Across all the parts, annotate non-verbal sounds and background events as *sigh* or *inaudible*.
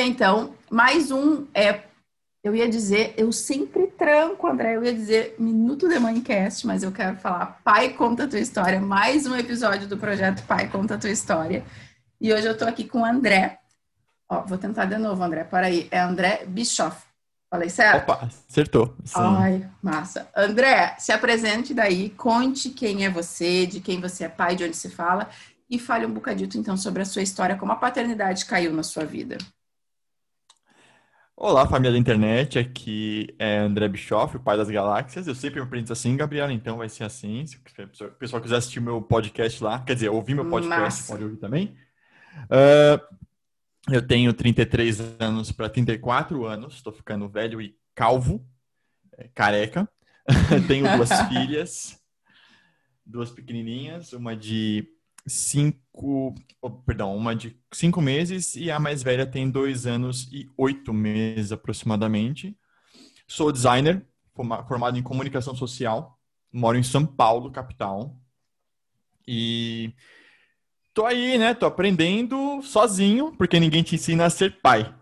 bem, então. Mais um é. Eu ia dizer, eu sempre tranco, André. Eu ia dizer Minuto de Mãecast, mas eu quero falar Pai Conta a Tua História. Mais um episódio do projeto Pai Conta a Tua História. E hoje eu tô aqui com o André. Ó, vou tentar de novo, André. Para aí. É André Bischoff. Falei certo? Opa, acertou. Sim. Ai, massa. André, se apresente daí, conte quem é você, de quem você é pai, de onde se fala, e fale um bocadito então sobre a sua história, como a paternidade caiu na sua vida. Olá, família da internet, aqui é André Bischoff, o pai das galáxias. Eu sempre me apresento assim, Gabriela, então vai ser assim. Se o pessoal quiser assistir meu podcast lá, quer dizer, ouvir meu podcast, Massa. pode ouvir também. Uh, eu tenho 33 anos para 34 anos, estou ficando velho e calvo, é, careca. *laughs* tenho duas *laughs* filhas, duas pequenininhas, uma de cinco, oh, perdão, uma de cinco meses e a mais velha tem dois anos e oito meses aproximadamente. Sou designer, formado em comunicação social, moro em São Paulo, capital. E tô aí, né? Tô aprendendo sozinho, porque ninguém te ensina a ser pai,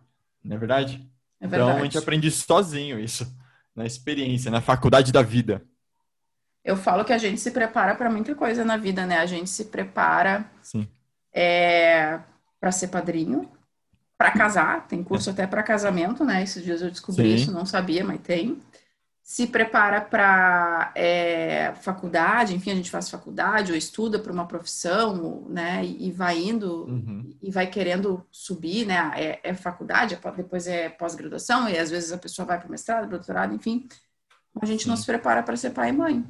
não é verdade? É verdade. Então a gente aprende sozinho isso, na experiência, na faculdade da vida. Eu falo que a gente se prepara para muita coisa na vida, né? A gente se prepara é, para ser padrinho, para casar, tem curso até para casamento, né? Esses dias eu descobri Sim. isso, não sabia, mas tem se prepara para é, faculdade, enfim, a gente faz faculdade ou estuda para uma profissão, né, e, vai indo uhum. e vai querendo subir, né, é, é faculdade, é, depois é pós-graduação, e às vezes a pessoa vai para mestrado, doutorado, enfim, a gente Sim. não se prepara para ser pai e mãe,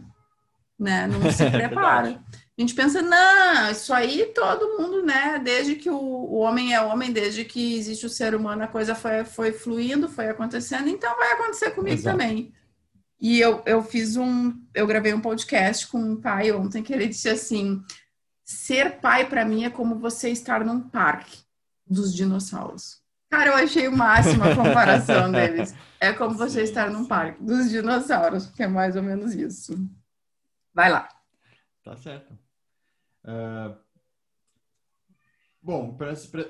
né, *laughs* não se é prepara. É a gente pensa, não, isso aí todo mundo, né, desde que o, o homem é homem, desde que existe o ser humano, a coisa foi, foi fluindo, foi acontecendo, então vai acontecer comigo Exato. também. E eu, eu fiz um, eu gravei um podcast com um pai ontem que ele disse assim: ser pai para mim é como você estar num parque dos dinossauros. Cara, eu achei o máximo a comparação *laughs* deles. É como você estar num parque dos dinossauros, que é mais ou menos isso. Vai lá. Tá certo. Uh, bom,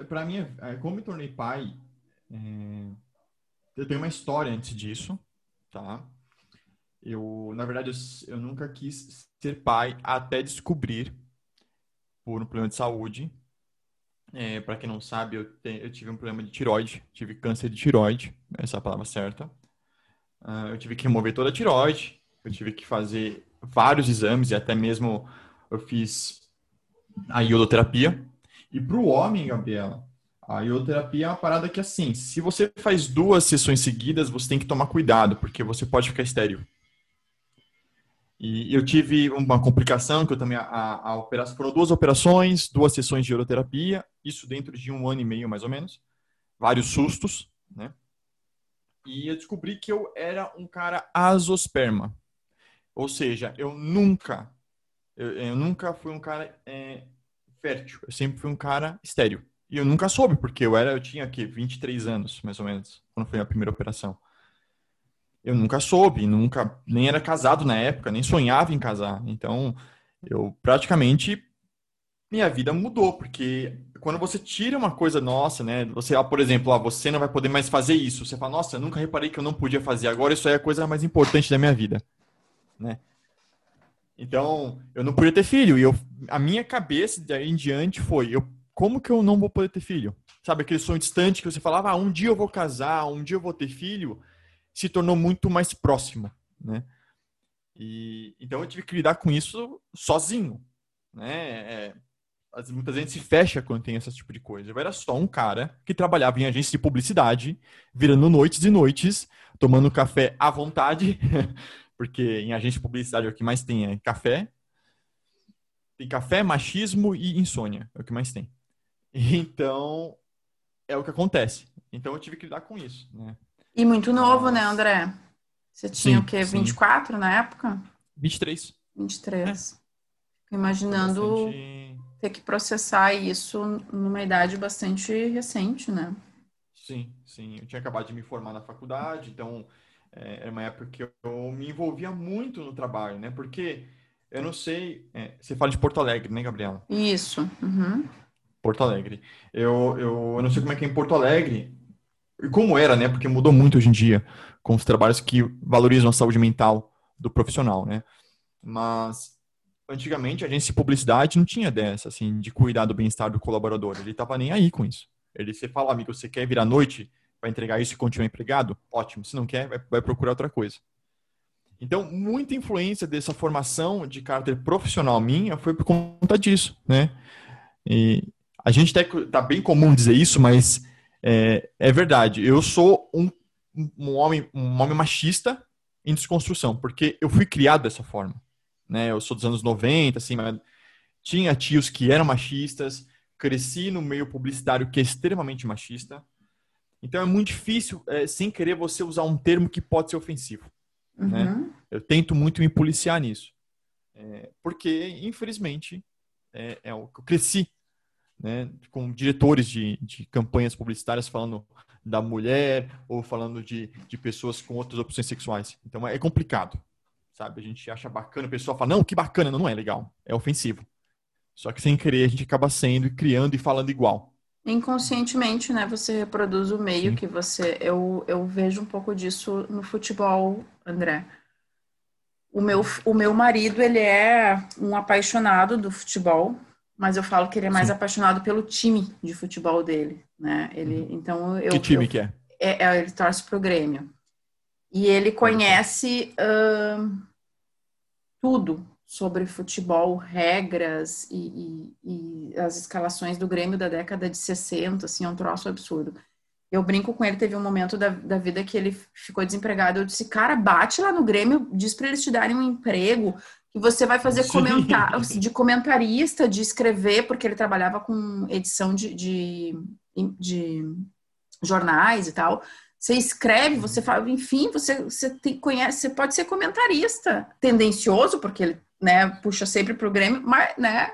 para mim, é, como me tornei pai, é, eu tenho uma história antes disso, tá? Eu, na verdade, eu, eu nunca quis ser pai até descobrir por um problema de saúde. É, para quem não sabe, eu, te, eu, tive um problema de tiroide, tive câncer de tiroide, essa é a palavra certa. Uh, eu tive que remover toda a tiroide, eu tive que fazer vários exames e até mesmo eu fiz a iodoterapia. E para o homem, Gabriela, a iodoterapia é uma parada que, assim, se você faz duas sessões seguidas, você tem que tomar cuidado, porque você pode ficar estéreo. E eu tive uma complicação, que eu também, a, a operação, foram duas operações, duas sessões de uroterapia, isso dentro de um ano e meio, mais ou menos. Vários sustos, né? E eu descobri que eu era um cara azosperma. Ou seja, eu nunca, eu, eu nunca fui um cara é, fértil. Eu sempre fui um cara estéreo. E eu nunca soube, porque eu era, eu tinha aqui 23 anos, mais ou menos, quando foi a primeira operação eu nunca soube, nunca nem era casado na época, nem sonhava em casar. Então, eu praticamente minha vida mudou, porque quando você tira uma coisa nossa, né? Você, ah, por exemplo, ah, você não vai poder mais fazer isso. Você fala, nossa, eu nunca reparei que eu não podia fazer. Agora isso aí é a coisa mais importante da minha vida, né? Então, eu não podia ter filho. E eu, a minha cabeça daí em diante foi, eu, como que eu não vou poder ter filho? Sabe aquele sonho distante que você falava, ah, um dia eu vou casar, um dia eu vou ter filho se tornou muito mais próximo, né? E, então eu tive que lidar com isso sozinho, né? É, muitas vezes se fecha quando tem esse tipo de coisa. Eu era só um cara que trabalhava em agência de publicidade, virando noites e noites, tomando café à vontade, *laughs* porque em agência de publicidade é o que mais tem é café. Tem café, machismo e insônia, é o que mais tem. *laughs* Então, é o que acontece. Então eu tive que lidar com isso, né? E muito novo, né, André? Você tinha sim, o quê? 24 sim. na época? 23. 23. É. Imaginando bastante... ter que processar isso numa idade bastante recente, né? Sim, sim. Eu tinha acabado de me formar na faculdade, então é, era uma época que eu me envolvia muito no trabalho, né? Porque eu não sei. É, você fala de Porto Alegre, né, Gabriela? Isso. Uhum. Porto Alegre. Eu, eu, eu não sei como é que é em Porto Alegre, como era, né? Porque mudou muito hoje em dia com os trabalhos que valorizam a saúde mental do profissional, né? Mas antigamente a agência de publicidade não tinha dessa, assim, de cuidar do bem-estar do colaborador. Ele tava nem aí com isso. Ele você fala, amigo, você quer vir à noite para entregar isso e continuar empregado? Ótimo. Se não quer, vai, vai procurar outra coisa. Então, muita influência dessa formação de caráter profissional minha foi por conta disso, né? E a gente até tá bem comum dizer isso, mas é, é verdade. Eu sou um, um, homem, um homem machista em desconstrução, porque eu fui criado dessa forma. Né? Eu sou dos anos 90, assim, mas tinha tios que eram machistas, cresci no meio publicitário que é extremamente machista. Então é muito difícil, é, sem querer, você usar um termo que pode ser ofensivo. Né? Uhum. Né? Eu tento muito me policiar nisso. É, porque, infelizmente, é, é o que eu cresci né, com diretores de, de campanhas publicitárias falando da mulher ou falando de, de pessoas com outras opções sexuais. Então é complicado, sabe? A gente acha bacana, o pessoal fala, não, que bacana, não, não é legal, é ofensivo. Só que sem querer a gente acaba sendo e criando e falando igual. Inconscientemente, né? Você reproduz o meio Sim. que você. Eu, eu vejo um pouco disso no futebol, André. O meu, o meu marido, ele é um apaixonado do futebol, mas eu falo que ele é mais Sim. apaixonado pelo time de futebol dele, né? Ele, uhum. então eu, que time eu, que é? é? é? Ele torce pro Grêmio e ele conhece uh, tudo sobre futebol, regras e, e, e, as escalações do Grêmio da década de 60, assim, é um troço absurdo. Eu brinco com ele, teve um momento da, da vida que ele ficou desempregado. Eu disse, cara, bate lá no Grêmio, diz para eles te darem um emprego, que você vai fazer comentar, de comentarista, de escrever, porque ele trabalhava com edição de, de, de jornais e tal. Você escreve, você fala, enfim, você, você tem, conhece, você pode ser comentarista, tendencioso, porque ele né, puxa sempre para o Grêmio, mas né,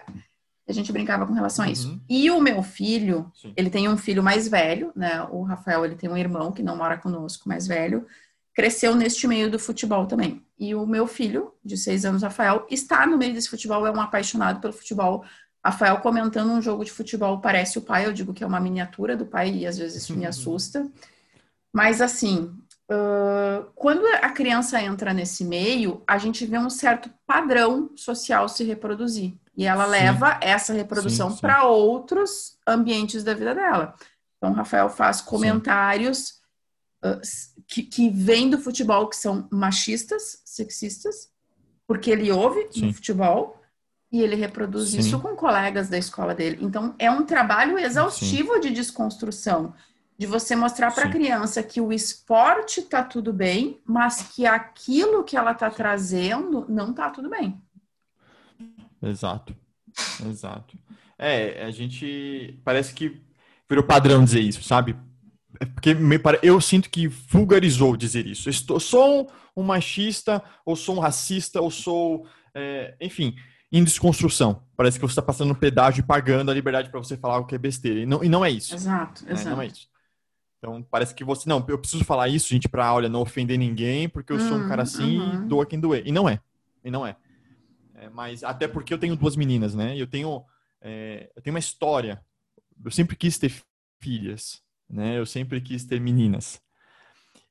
a gente brincava com relação a isso. Uhum. E o meu filho, Sim. ele tem um filho mais velho, né? O Rafael, ele tem um irmão que não mora conosco, mais velho cresceu neste meio do futebol também. E o meu filho, de seis anos, Rafael, está no meio desse futebol, é um apaixonado pelo futebol. Rafael comentando um jogo de futebol parece o pai, eu digo que é uma miniatura do pai e às vezes isso me assusta. Mas assim, uh, quando a criança entra nesse meio, a gente vê um certo padrão social se reproduzir. E ela sim. leva essa reprodução para outros ambientes da vida dela. Então, Rafael faz comentários uh, que, que vêm do futebol que são machistas, sexistas, porque ele ouve Sim. no futebol e ele reproduz Sim. isso com colegas da escola dele. Então, é um trabalho exaustivo de desconstrução, de você mostrar para a criança que o esporte está tudo bem, mas que aquilo que ela está trazendo não está tudo bem. Exato, exato. É, a gente parece que virou padrão dizer isso, sabe? É porque eu sinto que vulgarizou dizer isso. Estou, sou um machista, ou sou um racista, ou sou, é, enfim, em desconstrução. Parece que você está passando um pedágio e pagando a liberdade para você falar o que é besteira. E não, e não é isso. Exato, né? exato. Não é isso. Então, parece que você, não, eu preciso falar isso, gente, para, olha, não ofender ninguém, porque eu sou um cara uhum, assim uhum. e doa quem doer. E não é. E não é. é. Mas até porque eu tenho duas meninas, né? E eu tenho, é, eu tenho uma história. Eu sempre quis ter filhas né? Eu sempre quis ter meninas.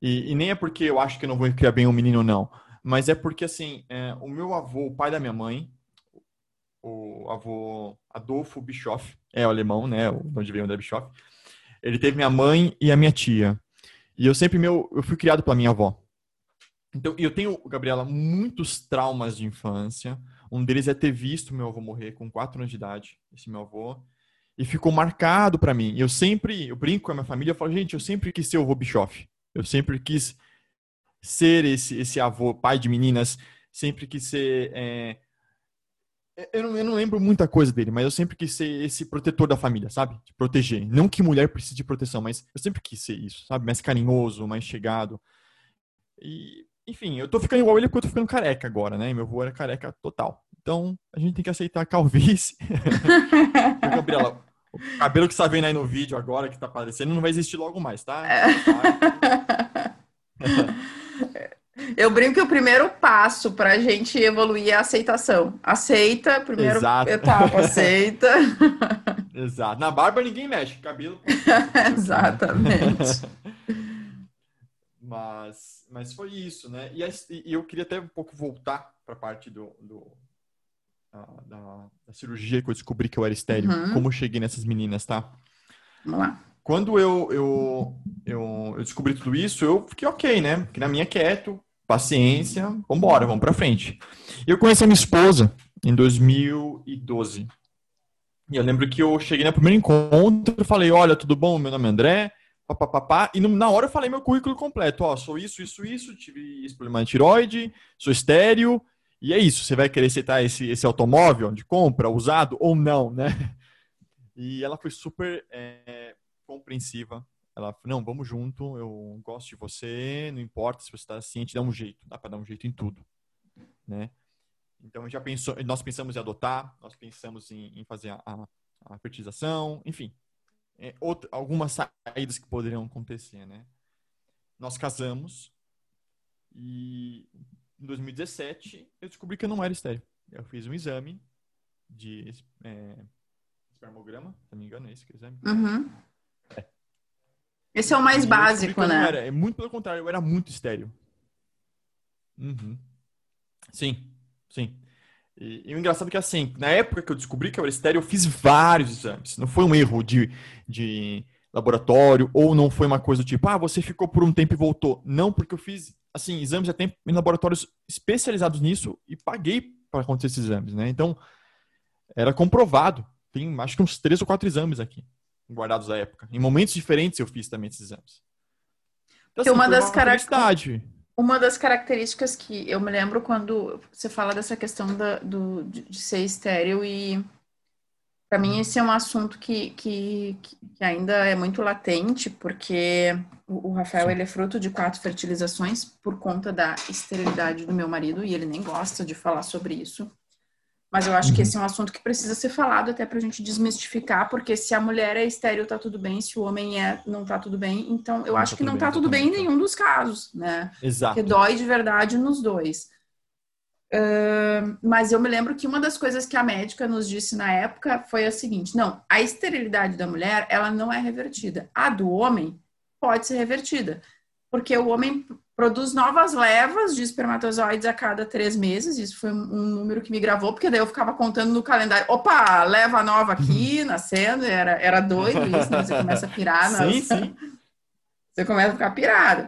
E, e nem é porque eu acho que eu não vou criar bem um menino, não. Mas é porque, assim, é, o meu avô, o pai da minha mãe, o avô Adolfo Bischoff, é o alemão, né? Onde veio o André Bischoff. Ele teve minha mãe e a minha tia. E eu sempre meu, eu fui criado pela minha avó. Então, eu tenho, Gabriela, muitos traumas de infância. Um deles é ter visto meu avô morrer com 4 anos de idade, esse meu avô e ficou marcado para mim. Eu sempre, eu brinco com a minha família, eu falo, gente, eu sempre quis ser o avô Bischoff. Eu sempre quis ser esse, esse avô, pai de meninas, sempre quis ser. É... Eu, não, eu não lembro muita coisa dele, mas eu sempre quis ser esse protetor da família, sabe? De proteger. Não que mulher precise de proteção, mas eu sempre quis ser isso, sabe? Mais carinhoso, mais chegado. E, enfim, eu tô ficando igual ele porque eu tô ficando careca agora, né? Meu avô era careca total. Então, a gente tem que aceitar a calvície. *laughs* Gabriela, o cabelo que você tá vendo aí no vídeo agora, que tá aparecendo, não vai existir logo mais, tá? *laughs* Eu brinco que o primeiro passo para a gente evoluir é a aceitação. Aceita, primeiro Exato. etapa, *laughs* aceita. Exato. Na barba ninguém mexe, cabelo. *laughs* Exatamente. *laughs* Mas, mas foi isso, né? E, e eu queria até um pouco voltar para a parte do, do da, da, cirurgia que eu descobri que eu era estéreo. Uhum. Como eu cheguei nessas meninas, tá? Vamos lá. Quando eu, eu, eu, eu descobri tudo isso, eu fiquei ok, né? Fiquei na minha quieto, paciência, vambora, vamos pra frente. Eu conheci a minha esposa em 2012. E eu lembro que eu cheguei no primeiro encontro falei, olha, tudo bom? Meu nome é André, papapá. E na hora eu falei meu currículo completo. Ó, sou isso, isso, isso, tive esse problema de tiroide, sou estéreo, e é isso. Você vai querer aceitar esse, esse automóvel de compra, usado ou não, né? E ela foi super é, compreensiva. Ela falou, não, vamos junto, eu gosto de você, não importa se você está assim, a gente dá um jeito, dá para dar um jeito em tudo, né? Então, já pensou, nós pensamos em adotar, nós pensamos em, em fazer a, a, fertilização, enfim, é, algumas saídas que poderiam acontecer, né? Nós casamos e em 2017 eu descobri que eu não era estéreo. Eu fiz um exame de é, espermograma, se não me engano, é esse que é o exame. Uhum. Esse é o mais e básico, né? Era, é muito pelo contrário, eu era muito estéreo. Uhum. Sim, Sim. E, e, o engraçado é que, assim, na época que eu descobri que eu era estéreo, eu fiz vários exames. Não foi um erro de, de laboratório, ou não foi uma coisa do tipo, ah, você ficou por um tempo e voltou. Não, porque eu fiz, assim, exames a tempo em laboratórios especializados nisso e paguei para acontecer esses exames, né? Então, era comprovado. Tem, acho que uns três ou quatro exames aqui, guardados à época. Em momentos diferentes eu fiz também esses exames. Então, assim, uma das características uma das características que eu me lembro quando você fala dessa questão da, do, de ser estéreo e para mim esse é um assunto que, que, que, ainda é muito latente, porque o, o Rafael ele é fruto de quatro fertilizações por conta da esterilidade do meu marido e ele nem gosta de falar sobre isso. Mas eu acho uhum. que esse é um assunto que precisa ser falado até para a gente desmistificar, porque se a mulher é estéreo, tá tudo bem, se o homem é, não tá tudo bem. Então, eu não acho tá que não bem, tá tudo bem em nenhum dos casos, né? Exato. Porque dói de verdade nos dois. Uh, mas eu me lembro que uma das coisas que a médica nos disse na época foi a seguinte: não, a esterilidade da mulher, ela não é revertida. A do homem pode ser revertida. Porque o homem produz novas levas de espermatozoides a cada três meses. Isso foi um número que me gravou, porque daí eu ficava contando no calendário. Opa, leva nova aqui, uhum. nascendo. Era, era doido isso, né? Você começa a pirar. *laughs* Sim, sim. *laughs* Você começa a ficar pirado.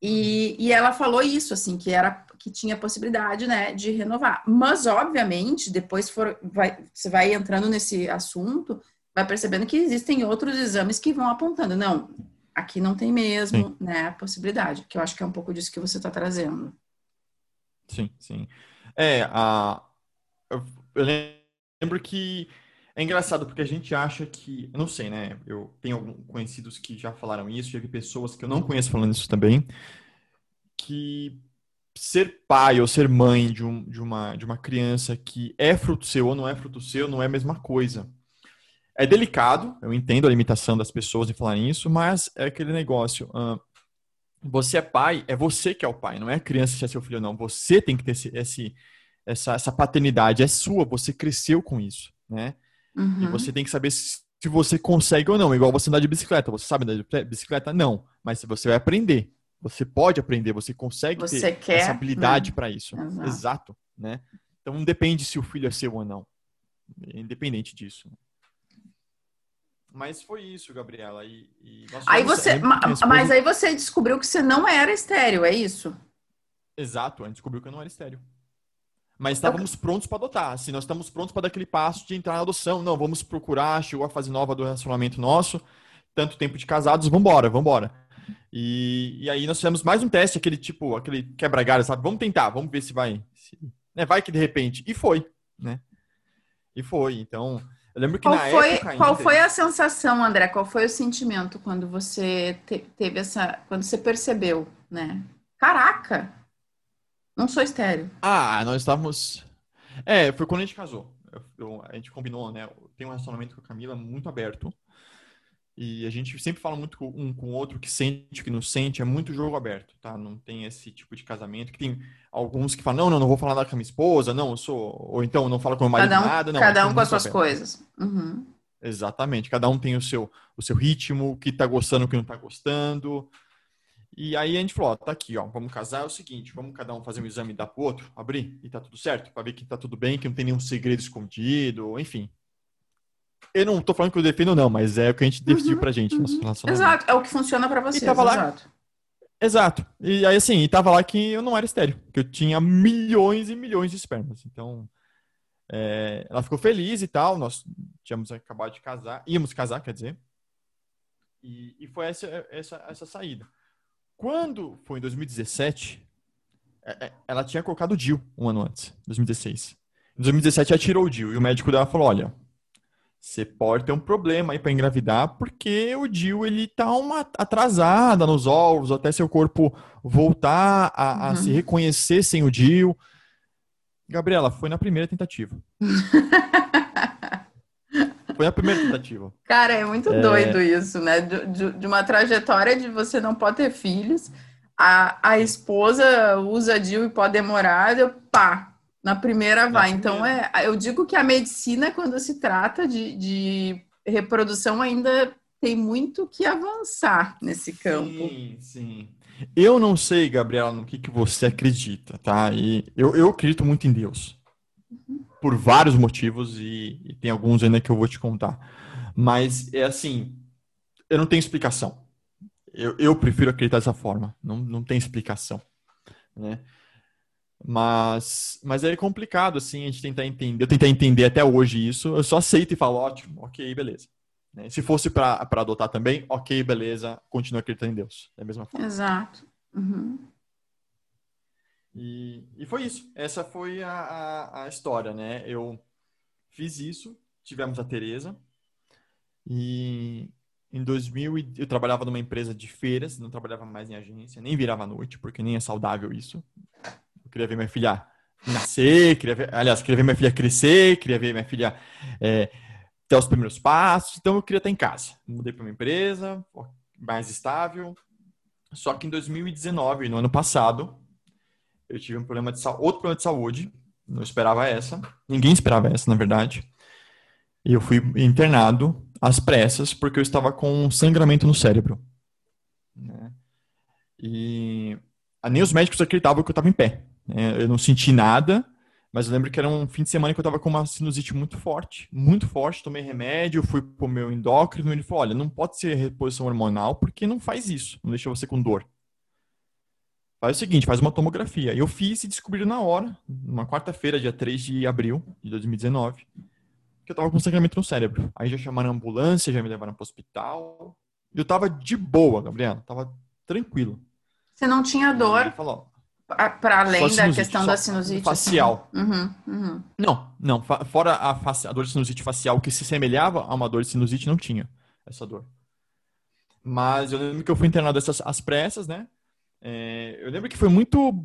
E, e ela falou isso, assim, que era que tinha possibilidade, né, de renovar. Mas, obviamente, depois for, vai, você vai entrando nesse assunto, vai percebendo que existem outros exames que vão apontando. Não, Aqui não tem mesmo, sim. né, a possibilidade, que eu acho que é um pouco disso que você está trazendo. Sim, sim. É, a, eu, lembro que é engraçado porque a gente acha que, eu não sei, né? Eu tenho conhecidos que já falaram isso, já vi pessoas que eu não conheço falando isso também, que ser pai ou ser mãe de, um, de, uma, de uma criança que é fruto seu ou não é fruto seu não é a mesma coisa. É delicado, eu entendo a limitação das pessoas em falar isso, mas é aquele negócio. Uh, você é pai, é você que é o pai, não é a criança se é seu filho ou não. Você tem que ter esse, esse essa, essa paternidade, é sua, você cresceu com isso, né? Uhum. E você tem que saber se, se, você consegue ou não. Igual você andar de bicicleta. Você sabe andar de bicicleta? Não. Mas você vai aprender. Você pode aprender, você consegue você ter quer, essa habilidade né? para isso. Exato. Exato. né? Então não depende se o filho é seu ou não. Independente disso. Mas foi isso, Gabriela. E, e aí você, esposa... mas aí você descobriu que você não era estéreo, é isso? Exato, a gente descobriu que eu não era estéreo. Mas estávamos prontos para adotar. Assim, nós estamos prontos para dar aquele passo de entrar na adoção. Não, vamos procurar, chegou a fase nova do relacionamento nosso, tanto tempo de casados, vambora, vambora. E, e aí nós fizemos mais um teste, aquele tipo, aquele quebra-galho, sabe? Vamos tentar, vamos ver se vai. Se, né? Vai que de repente. E foi, né? E foi. Então, eu lembro que qual na foi, época. Qual foi a sensação, André? Qual foi o sentimento quando você te, teve essa. Quando você percebeu, né? Caraca! Não sou estéreo. Ah, nós estávamos. É, foi quando a gente casou. Eu, eu, a gente combinou, né? Tem um relacionamento com a Camila muito aberto. E a gente sempre fala muito um com o outro que sente, que não sente, é muito jogo aberto, tá? Não tem esse tipo de casamento que tem alguns que falam, não, não, não vou falar nada com a minha esposa, não, eu sou, ou então não falo com o meu marido cada um, nada, não. Cada um com as suas aberto. coisas. Uhum. Exatamente, cada um tem o seu, o seu ritmo, o que tá gostando, o que não tá gostando. E aí a gente falou, ó, tá aqui, ó, vamos casar, é o seguinte, vamos cada um fazer um exame dar pro outro, abrir, e tá tudo certo, para ver que tá tudo bem, que não tem nenhum segredo escondido, enfim. Eu não tô falando que eu defendo não, mas é o que a gente decidiu uhum, pra gente. Uhum. Exato, é o que funciona para você. Exato. Lá... Exato. E aí assim, e tava lá que eu não era estéreo, que eu tinha milhões e milhões de espermas. Então, é, ela ficou feliz e tal, nós tínhamos acabado de casar, íamos casar, quer dizer. E, e foi essa, essa, essa saída. Quando foi em 2017, é, é, ela tinha colocado o DIL um ano antes, 2016. Em 2017 ela tirou o DIL e o médico dela falou: olha, você pode ter um problema aí para engravidar, porque o DIL ele tá uma atrasada nos ovos, até seu corpo voltar a, uhum. a se reconhecer sem o DIL. Gabriela, foi na primeira tentativa. *laughs* Foi a primeira tentativa. Cara, é muito é... doido isso, né? De, de, de, uma trajetória de você não pode ter filhos, a, a esposa usa DIU e pode demorar, eu, pá, na primeira vai. Na então, primeira. é, eu digo que a medicina, quando se trata de, de reprodução, ainda tem muito que avançar nesse campo. Sim, sim. Eu não sei, Gabriela, no que, que você acredita, tá? E eu, eu acredito muito em Deus. Uhum por vários motivos e, e, tem alguns ainda que eu vou te contar. Mas é assim, eu não tenho explicação. Eu, eu prefiro acreditar dessa forma. Não, não tem explicação, né? Mas, mas é complicado, assim, a gente tentar entender. Eu tentar entender até hoje isso. Eu só aceito e falo, ótimo, ok, beleza. Né? Se fosse para adotar também, ok, beleza, continua acreditando em Deus. É a mesma forma. Exato. Uhum. E, e foi isso. Essa foi a, a, a, história, né? Eu fiz isso, tivemos a Tereza. E em 2000 eu trabalhava numa empresa de feiras, não trabalhava mais em agência, nem virava à noite, porque nem é saudável isso. Queria ver minha filha nascer, queria ver, aliás, queria ver minha filha crescer, queria ver minha filha é, ter os primeiros passos, então eu queria estar em casa. Mudei para uma empresa mais estável. Só que em 2019, no ano passado, eu tive um problema de outro problema de saúde, não esperava essa, ninguém esperava essa, na verdade. E eu fui internado às pressas porque eu estava com sangramento no cérebro. Né? E nem os médicos acreditavam que eu estava em pé. Né? Eu não senti nada, mas eu lembro que era um fim de semana que eu estava com uma sinusite muito forte, muito forte. Tomei remédio, fui pro meu endócrino e ele falou: olha, não pode ser reposição hormonal porque não faz isso, não deixa você com dor. Faz o seguinte, faz uma tomografia. Eu fiz e descobri na hora, numa quarta-feira, dia 3 de abril de 2019, que eu tava com sangramento no cérebro. Aí já chamaram a ambulância, já me levaram pro hospital. E eu tava de boa, Gabriela, tava tranquilo. Você não tinha dor? Falou, para além da questão da sinusite facial. Assim. Uhum, uhum. Não, não. Fora a, a, dor de sinusite facial que se semelhava a uma dor de sinusite, não tinha essa dor. Mas eu lembro que eu fui internado essas, às pressas, né? É, eu lembro que foi muito.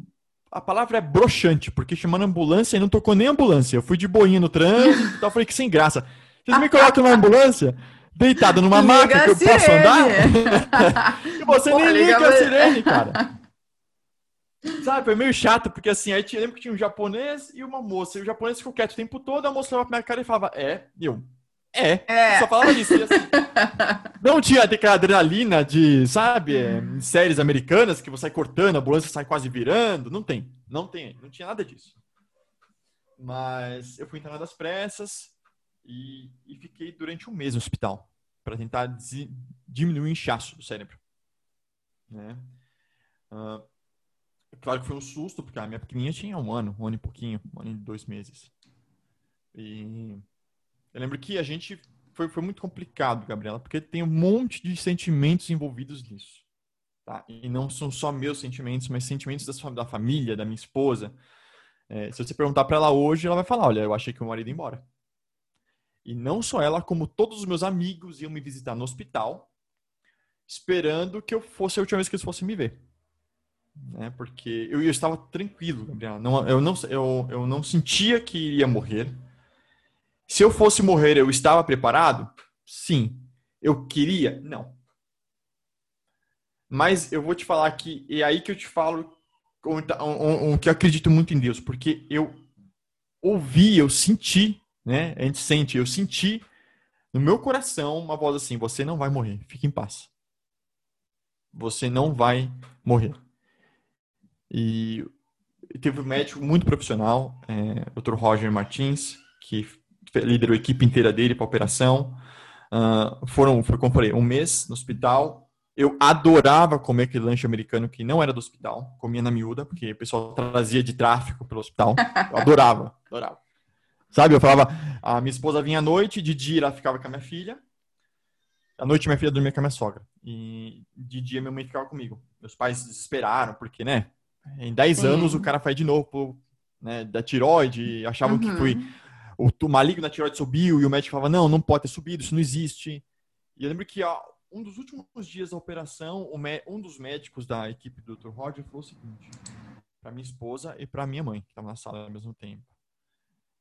A palavra é broxante, porque chamando ambulância e não tocou nem ambulância. Eu fui de boinha no trânsito e tal, falei que sem graça. Vocês me colocam numa ambulância, deitado numa maca que eu posso andar? *laughs* e você Pô, nem liga, liga a sirene, cara. Sabe, foi meio chato, porque assim, aí eu lembro que tinha um japonês e uma moça. E o japonês ficou quieto o tempo todo, a moça olhava pra minha cara e falava, é, e eu, é, é. só falava isso. Assim, não tinha aquela adrenalina de, sabe, é, em séries americanas que você sai cortando, a ambulância sai quase virando. Não tem, não tem, não tinha nada disso. Mas eu fui internado às pressas e, e fiquei durante um mês no hospital para tentar diminuir o inchaço do cérebro. Né? Uh, claro que foi um susto, porque a minha pequenininha tinha um ano, um ano e pouquinho, um ano e dois meses. E eu lembro que a gente foi, foi muito complicado, Gabriela, porque tem um monte de sentimentos envolvidos nisso. Tá? E não são só meus sentimentos, mas sentimentos da, da família, da minha esposa. É, se você perguntar para ela hoje, ela vai falar: Olha, eu achei que o marido ia embora. E não só ela, como todos os meus amigos iam me visitar no hospital, esperando que eu fosse a última vez que eles fossem me ver. Né? Porque eu, eu estava tranquilo, Gabriela. Não, eu, não, eu, eu não sentia que iria morrer. Se eu fosse morrer, eu estava preparado? Sim. Eu queria? Não. Mas eu vou te falar que é aí que eu te falo o tá, que eu acredito muito em Deus, porque eu ouvi, eu senti, né? A gente sente, eu senti no meu coração uma voz assim: você não vai morrer, fique em paz. você não vai morrer. E teve um médico muito profissional, é, Dr. Roger Martins, que liderou a equipe inteira dele para a operação. Uh, foram, foi como falei, um mês no hospital. Eu adorava comer aquele lanche americano que não era do hospital, comia na miúda, porque o pessoal trazia de tráfico pelo hospital. Eu adorava, *laughs* adorava. Sabe, eu falava, a minha esposa vinha à noite, de dia ela ficava com a minha filha, à noite minha filha dormia com a minha sogra. E de dia minha mãe ficava comigo. Meus pais desesperaram, porque, né, em 10 anos o cara faz de novo, né, da tiroide, achavam uhum. que foi o maligno da tiroide subiu e o médico falava, não, não pode ter subido, isso não existe. E eu lembro que ó, um dos últimos dias da operação, um dos médicos da equipe do Dr. Roger falou o seguinte, para minha esposa e para minha mãe, que estava na sala ao mesmo tempo.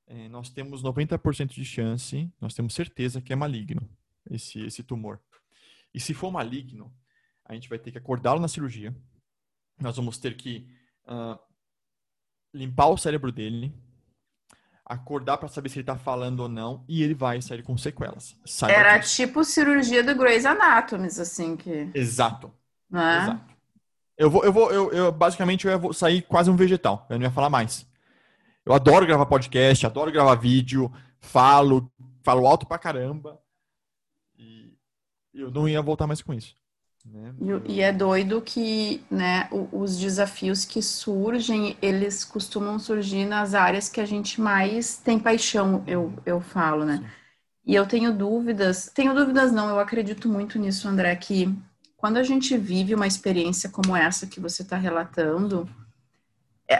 É, nós temos 90% de chance, nós temos certeza que é maligno esse, esse tumor. E se for maligno, a gente vai ter que acordá-lo na cirurgia, nós vamos ter que uh, limpar o cérebro dele, acordar para saber se ele tá falando ou não, e ele vai sair com sequelas. Saiba Era disso. tipo cirurgia do Grey's Anatomy, assim que. Exato. É? Exato. Eu vou, eu vou, eu, eu basicamente eu vou sair quase um vegetal. Eu não ia falar mais. Eu adoro gravar podcast, adoro gravar vídeo, falo, falo alto pra caramba. E eu não ia voltar mais com isso. Né? E, e, é doido que né, os desafios que surgem, eles costumam surgir nas áreas que a gente mais tem paixão, eu, eu falo, né? Sim. E eu tenho dúvidas, tenho dúvidas não, eu acredito muito nisso, André, que quando a gente vive uma experiência como essa que você está relatando, é,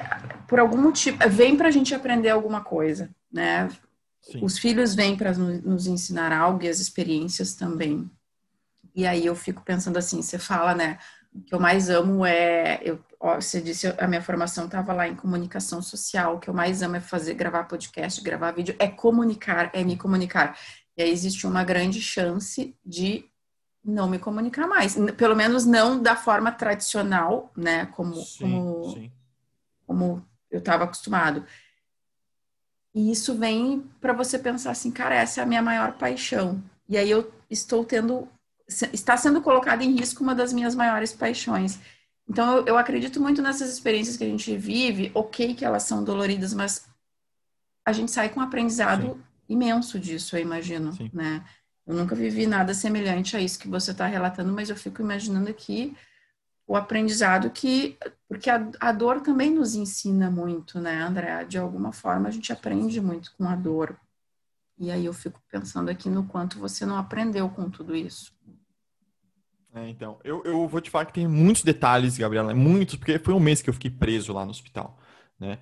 por algum motivo, vem para a gente aprender alguma coisa, né? Sim. Os filhos vêm para nos ensinar algo e as experiências também. E aí eu fico pensando assim, você fala, né? O que eu mais amo é, eu, ó, você disse, a minha formação estava lá em comunicação social. O que eu mais amo é fazer, gravar podcast, gravar vídeo, é comunicar, é me comunicar. E aí existe uma grande chance de não me comunicar mais, pelo menos não da forma tradicional, né? Como, sim, como, sim. como eu estava acostumado. E isso vem para você pensar assim, cara, essa é a minha maior paixão. E aí eu estou tendo está sendo colocada em risco uma das minhas maiores paixões. Então, eu, eu, acredito muito nessas experiências que a gente vive, ok que elas são doloridas, mas a gente sai com um aprendizado Sim. imenso disso, eu imagino, Sim. né? Eu nunca vivi nada semelhante a isso que você está relatando, mas eu fico imaginando aqui o aprendizado que... Porque a, a dor também nos ensina muito, né, André? De alguma forma, a gente aprende muito com a dor. E aí eu fico pensando aqui no quanto você não aprendeu com tudo isso. É, então, eu, eu vou te falar que tem muitos detalhes, Gabriela, muitos, porque foi um mês que eu fiquei preso lá no hospital, né?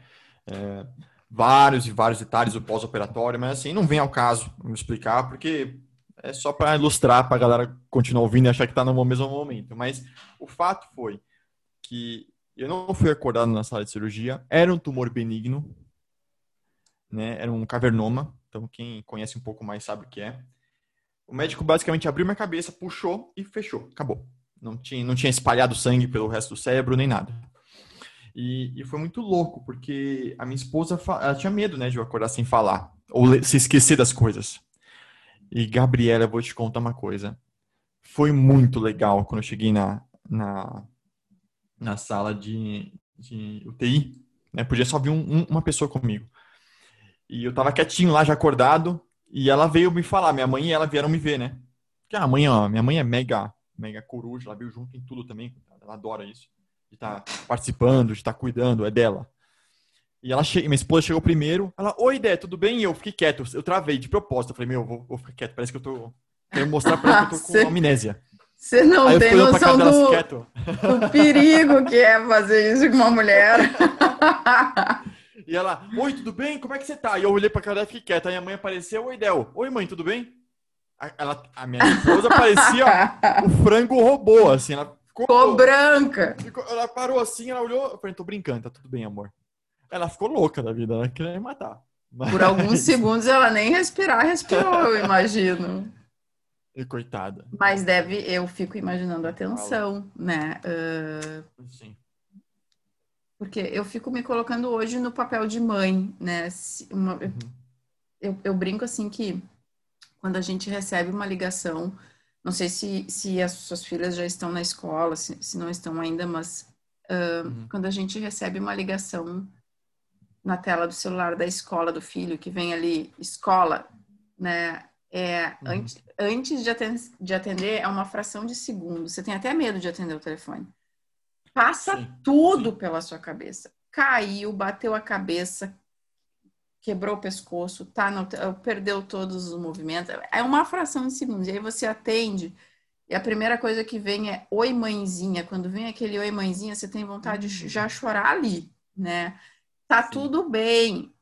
É, vários e vários detalhes do pós-operatório, mas assim, não vem ao caso me explicar, porque é só para ilustrar, para a galera continuar ouvindo e achar que está no mesmo momento. Mas o fato foi que eu não fui acordado na sala de cirurgia, era um tumor benigno, né? Era um cavernoma, então quem conhece um pouco mais sabe o que é. O médico basicamente abriu minha cabeça, puxou e fechou. Acabou. Não tinha, não tinha espalhado sangue pelo resto do cérebro nem nada. E, e foi muito louco, porque a minha esposa ela tinha medo né, de eu acordar sem falar, ou se esquecer das coisas. E, Gabriela, eu vou te contar uma coisa. Foi muito legal quando eu cheguei na, na, na sala de, de UTI. Né? Podia só vir um, um, uma pessoa comigo. E eu tava quietinho lá, já acordado, e ela veio me falar, minha mãe e ela vieram me ver, né? Porque a mãe, ó, minha mãe é mega, mega coruja, ela veio junto em tudo também, ela adora isso. De estar tá participando, de estar tá cuidando, é dela. E ela che... minha esposa chegou primeiro, ela, oi, Dé, tudo bem? E eu fiquei quieto, eu travei de propósito, eu falei, meu, vou, vou ficar quieto, parece que eu tô... Quero mostrar pra ela que eu tô com *laughs* Cê... amnésia. Você não Aí tem noção do... do perigo que é fazer isso com uma mulher. *laughs* E ela, oi, tudo bem? Como é que você tá? E eu olhei pra cara dela e fiquei quieta. Aí a mãe apareceu, oi, Del. Oi, mãe, tudo bem? A, ela, a minha esposa parecia o frango robô, assim. Ela ficou, ficou branca. Ficou, ela parou assim, ela olhou. Eu falei, tô brincando, tá tudo bem, amor. Ela ficou louca da vida, ela queria me matar. Mas... Por alguns *laughs* segundos ela nem respirar respirou, eu imagino. E coitada. Mas deve, eu fico imaginando a tensão, né? Uh... Sim. Porque eu fico me colocando hoje no papel de mãe, né? Uma, uhum. eu, eu brinco assim que quando a gente recebe uma ligação Não sei se, se as suas filhas já estão na escola, se, se não estão ainda, mas uh, uhum. quando a gente recebe uma ligação na tela do celular da escola do filho, que vem ali, escola, né? É, uhum. antes, antes de, atender, de atender, é uma fração de segundo. Você tem até medo de atender o telefone. Passa sim, tudo sim. pela sua cabeça. Caiu, bateu a cabeça, quebrou o pescoço, tá no, perdeu todos os movimentos. É uma fração de segundos. E aí você atende, e a primeira coisa que vem é oi mãezinha. Quando vem aquele oi mãezinha, você tem vontade de já uhum. chorar ali, né? Tá Sim. tudo bem.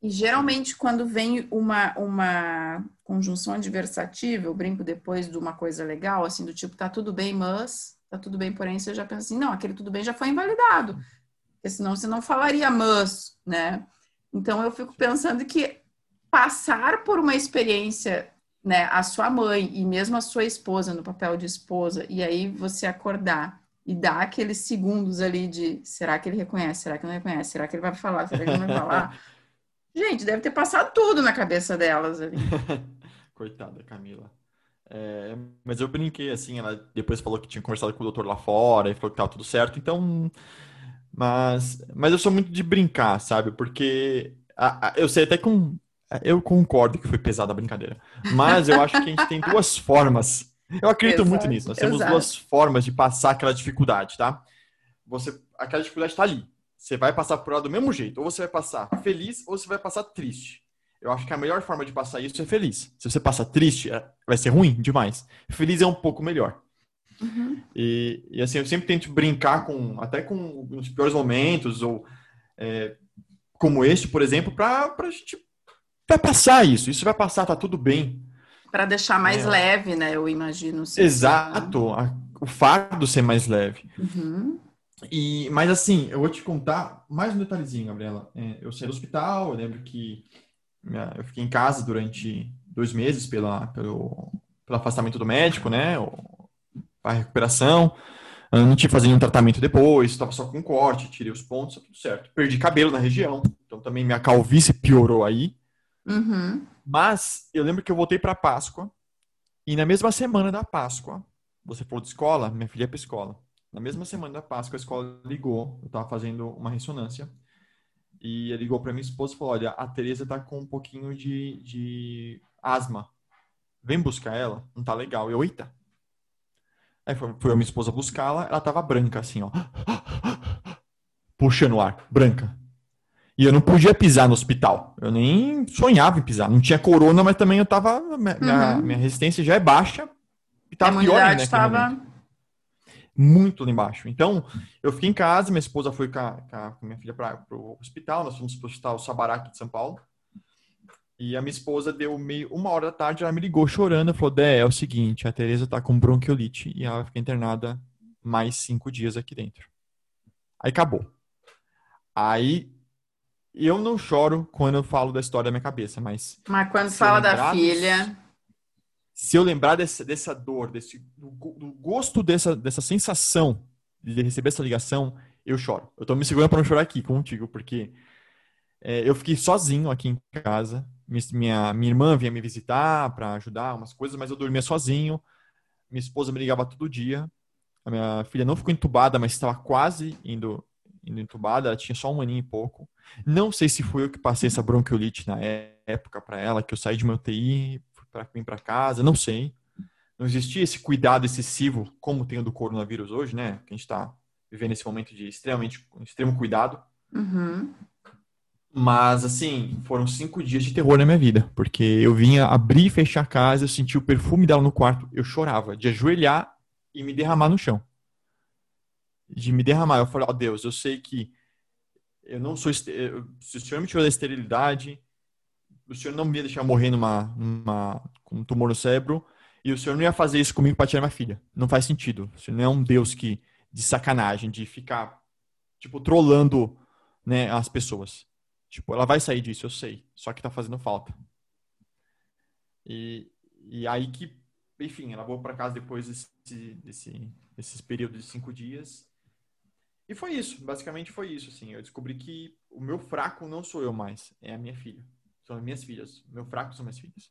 E geralmente quando vem uma, uma conjunção adversativa, eu brinco depois de uma coisa legal, assim, do tipo, tá tudo bem, mas, tá tudo bem, porém, você já pensa assim, não, aquele tudo bem já foi invalidado. Porque senão você não falaria mas, né? Então eu fico pensando que passar por uma experiência, né, a sua mãe e mesmo a sua esposa no papel de esposa, e aí você acordar e dar aqueles segundos ali de será que ele reconhece, será que não reconhece, será que ele vai falar, será que ele não vai falar? *laughs* Gente, deve ter passado tudo na cabeça delas ali. Coitada, Camila. É, mas eu brinquei, assim, ela depois falou que tinha conversado com o doutor lá fora e falou que tava tudo certo, então mas, mas eu sou muito de brincar, sabe? Porque a, a, eu sei até com. Eu concordo que foi pesada a brincadeira. Mas eu acho que a gente tem duas *laughs* formas. Eu acredito exato, muito nisso. Nós temos exato. duas formas de passar aquela dificuldade, tá? Você, aquela dificuldade está ali. Você vai passar por ela do mesmo jeito. Ou você vai passar feliz, ou você vai passar triste. Eu acho que a melhor forma de passar isso é feliz. Se você passa triste, é, vai ser ruim demais. Feliz é um pouco melhor. Uhum. E, e, assim, eu sempre tento brincar com, até com os piores momentos, ou é, como este, por exemplo, para a gente vai passar isso. Isso vai passar, tá tudo bem. Para deixar mais é. leve, né? Eu imagino. Exato. A, o fardo ser mais leve. Uhum. E, mas assim, eu vou te contar mais um detalhezinho, Gabriela. É, eu saí do hospital, eu lembro que minha, eu fiquei em casa durante dois meses pela, pelo, pelo afastamento do médico, né? a recuperação. Eu não tive que fazer nenhum tratamento depois, estava só com corte, tirei os pontos, tá tudo certo. Perdi cabelo na região, então também minha calvície piorou aí. Uhum. Mas eu lembro que eu voltei para Páscoa e na mesma semana da Páscoa, você falou de escola, minha filha é para escola. Na mesma semana da Páscoa, a escola ligou, eu estava fazendo uma ressonância e ele ligou para minha esposa e falou: Olha, a Teresa está com um pouquinho de, de asma. Vem buscar ela, não tá legal. Eu, eita, Aí foi, foi a minha esposa buscá-la, ela tava branca, assim, ó. *gasps* Puxando o ar, branca. E eu não podia pisar no hospital. Eu nem sonhava em pisar. Não tinha corona, mas também eu tava. Minha, uhum. minha resistência já é baixa. E tava pior ainda. Estava... Muito lá embaixo. Então, eu fiquei em casa, minha esposa foi com a, com a minha filha para o hospital. Nós fomos para o hospital Sabará aqui de São Paulo. E a minha esposa deu meio uma hora da tarde, ela me ligou chorando, falou: Dé, é o seguinte, a Tereza tá com bronquiolite e ela fica internada mais cinco dias aqui dentro. Aí acabou. Aí eu não choro quando eu falo da história da minha cabeça, mas. Mas quando fala da filha. Se eu lembrar dessa, dessa dor, desse, do, do, gosto dessa, dessa sensação de receber essa ligação, eu choro. Eu tô me segurando para não chorar aqui contigo, porque é, eu fiquei sozinho aqui em casa minha, minha irmã vinha me visitar para ajudar umas coisas, mas eu dormia sozinho. Minha esposa me ligava todo dia. A minha filha não ficou entubada, mas estava quase indo, indo entubada. Ela tinha só um aninho e pouco. Não sei se foi eu que passei essa bronquiolite na época para ela, que eu saí de uma UTI, para vir para casa, não sei. Não existia esse cuidado excessivo como tem o do coronavírus hoje, né? Que a gente está vivendo esse momento de extremamente extremo cuidado. Uhum. Mas, assim, foram cinco dias de terror na minha vida. Porque eu vinha abrir e fechar a casa, eu sentia o perfume dela no quarto, eu chorava de ajoelhar e me derramar no chão. De me derramar. Eu falei, ó oh, Deus, eu sei que eu não sou. Se o Senhor me tirou da esterilidade, o Senhor não me ia deixar morrer numa, numa, com um tumor no cérebro, e o Senhor não ia fazer isso comigo para tirar minha filha. Não faz sentido. O Senhor não é um Deus que de sacanagem, de ficar, tipo, trolando né, as pessoas. Tipo, ela vai sair disso, eu sei. Só que tá fazendo falta. E, e aí que, enfim, ela voltou para casa depois desse, desse, desses períodos de cinco dias. E foi isso, basicamente foi isso, assim. Eu descobri que o meu fraco não sou eu mais, é a minha filha. São as minhas filhas. Meu fraco são minhas filhas.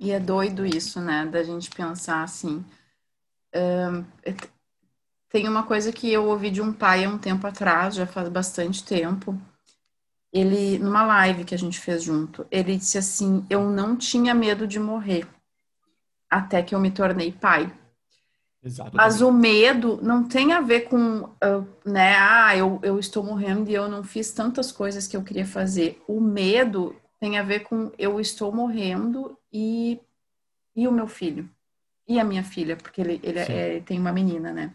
E é doido isso, né? Da gente pensar assim. Um, tem uma coisa que eu ouvi de um pai há um tempo atrás, já faz bastante tempo. Ele, numa live que a gente fez junto, ele disse assim: Eu não tinha medo de morrer até que eu me tornei pai. Exatamente. Mas o medo não tem a ver com, uh, né, ah, eu, eu estou morrendo e eu não fiz tantas coisas que eu queria fazer. O medo tem a ver com eu estou morrendo e, e o meu filho. E a minha filha, porque ele, ele é, tem uma menina, né?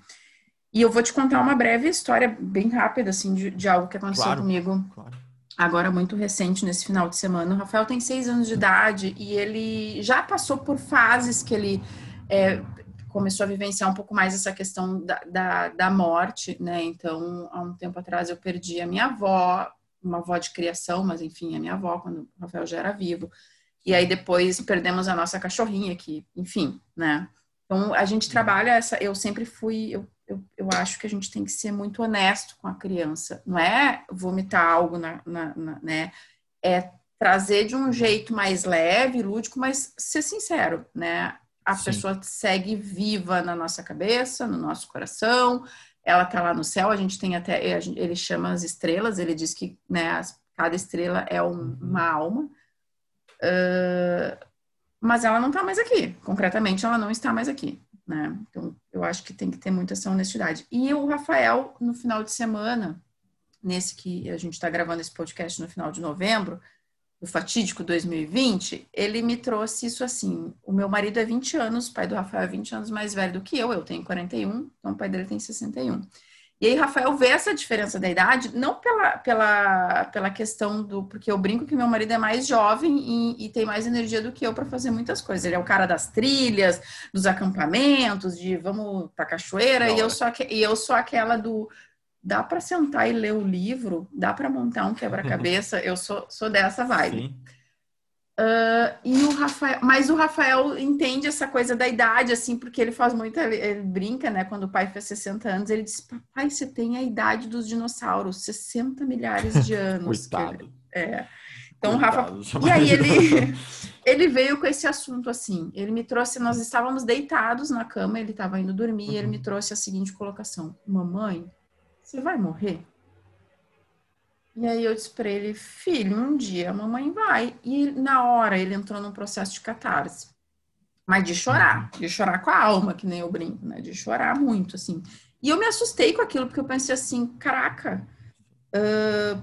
E eu vou te contar uma breve história, bem rápida, assim, de, de algo que aconteceu claro, comigo. Claro. Agora, muito recente, nesse final de semana. O Rafael tem seis anos de idade e ele já passou por fases que ele é, começou a vivenciar um pouco mais essa questão da, da, da, morte, né? Então, há um tempo atrás eu perdi a minha avó, uma avó de criação, mas enfim, a minha avó, quando o Rafael já era vivo. E aí depois perdemos a nossa cachorrinha, que, enfim, né? Então, a gente trabalha essa. Eu sempre fui. Eu, eu, eu acho que a gente tem que ser muito honesto com a criança. Não é vomitar algo na, na, na né? É trazer de um jeito mais leve, lúdico, mas ser sincero, né? A Sim. pessoa segue viva na nossa cabeça, no nosso coração, ela tá lá no céu, a gente tem até, ele chama as estrelas, ele diz que né, cada estrela é um, uhum. uma alma, uh, mas ela não tá mais aqui, concretamente ela não está mais aqui, né? Então, eu acho que tem que ter muita essa honestidade. E o Rafael, no final de semana, nesse que a gente está gravando esse podcast no final de novembro, do fatídico 2020, ele me trouxe isso assim. O meu marido é 20 anos, o pai do Rafael é 20 anos mais velho do que eu, eu tenho 41, então o pai dele tem 61. E aí, Rafael vê essa diferença da idade, não pela, pela, pela questão do. Porque eu brinco que meu marido é mais jovem e, e tem mais energia do que eu para fazer muitas coisas. Ele é o cara das trilhas, dos acampamentos, de vamos pra cachoeira, e eu, sou, e eu sou aquela do dá para sentar e ler o livro, dá para montar um quebra-cabeça. Eu sou, sou dessa vibe. Uh, e o Rafael, mas o Rafael entende essa coisa da idade, assim, porque ele faz muito, ele, brinca, né? Quando o pai fez 60 anos, ele disse: Papai, você tem a idade dos dinossauros, 60 milhares de *laughs* anos. Coitado. Ele, é. Então, o Rafa. E aí ele, *laughs* ele veio com esse assunto assim. Ele me trouxe, nós estávamos deitados na cama, ele estava indo dormir, uhum. e ele me uhum. trouxe a seguinte colocação: Mamãe, você vai morrer? E aí eu disse para ele, filho, um dia a mamãe vai. E na hora ele entrou num processo de catarse. Mas de chorar, de chorar com a alma, que nem eu brinco, né? De chorar muito, assim. E eu me assustei com aquilo, porque eu pensei assim, caraca, uh,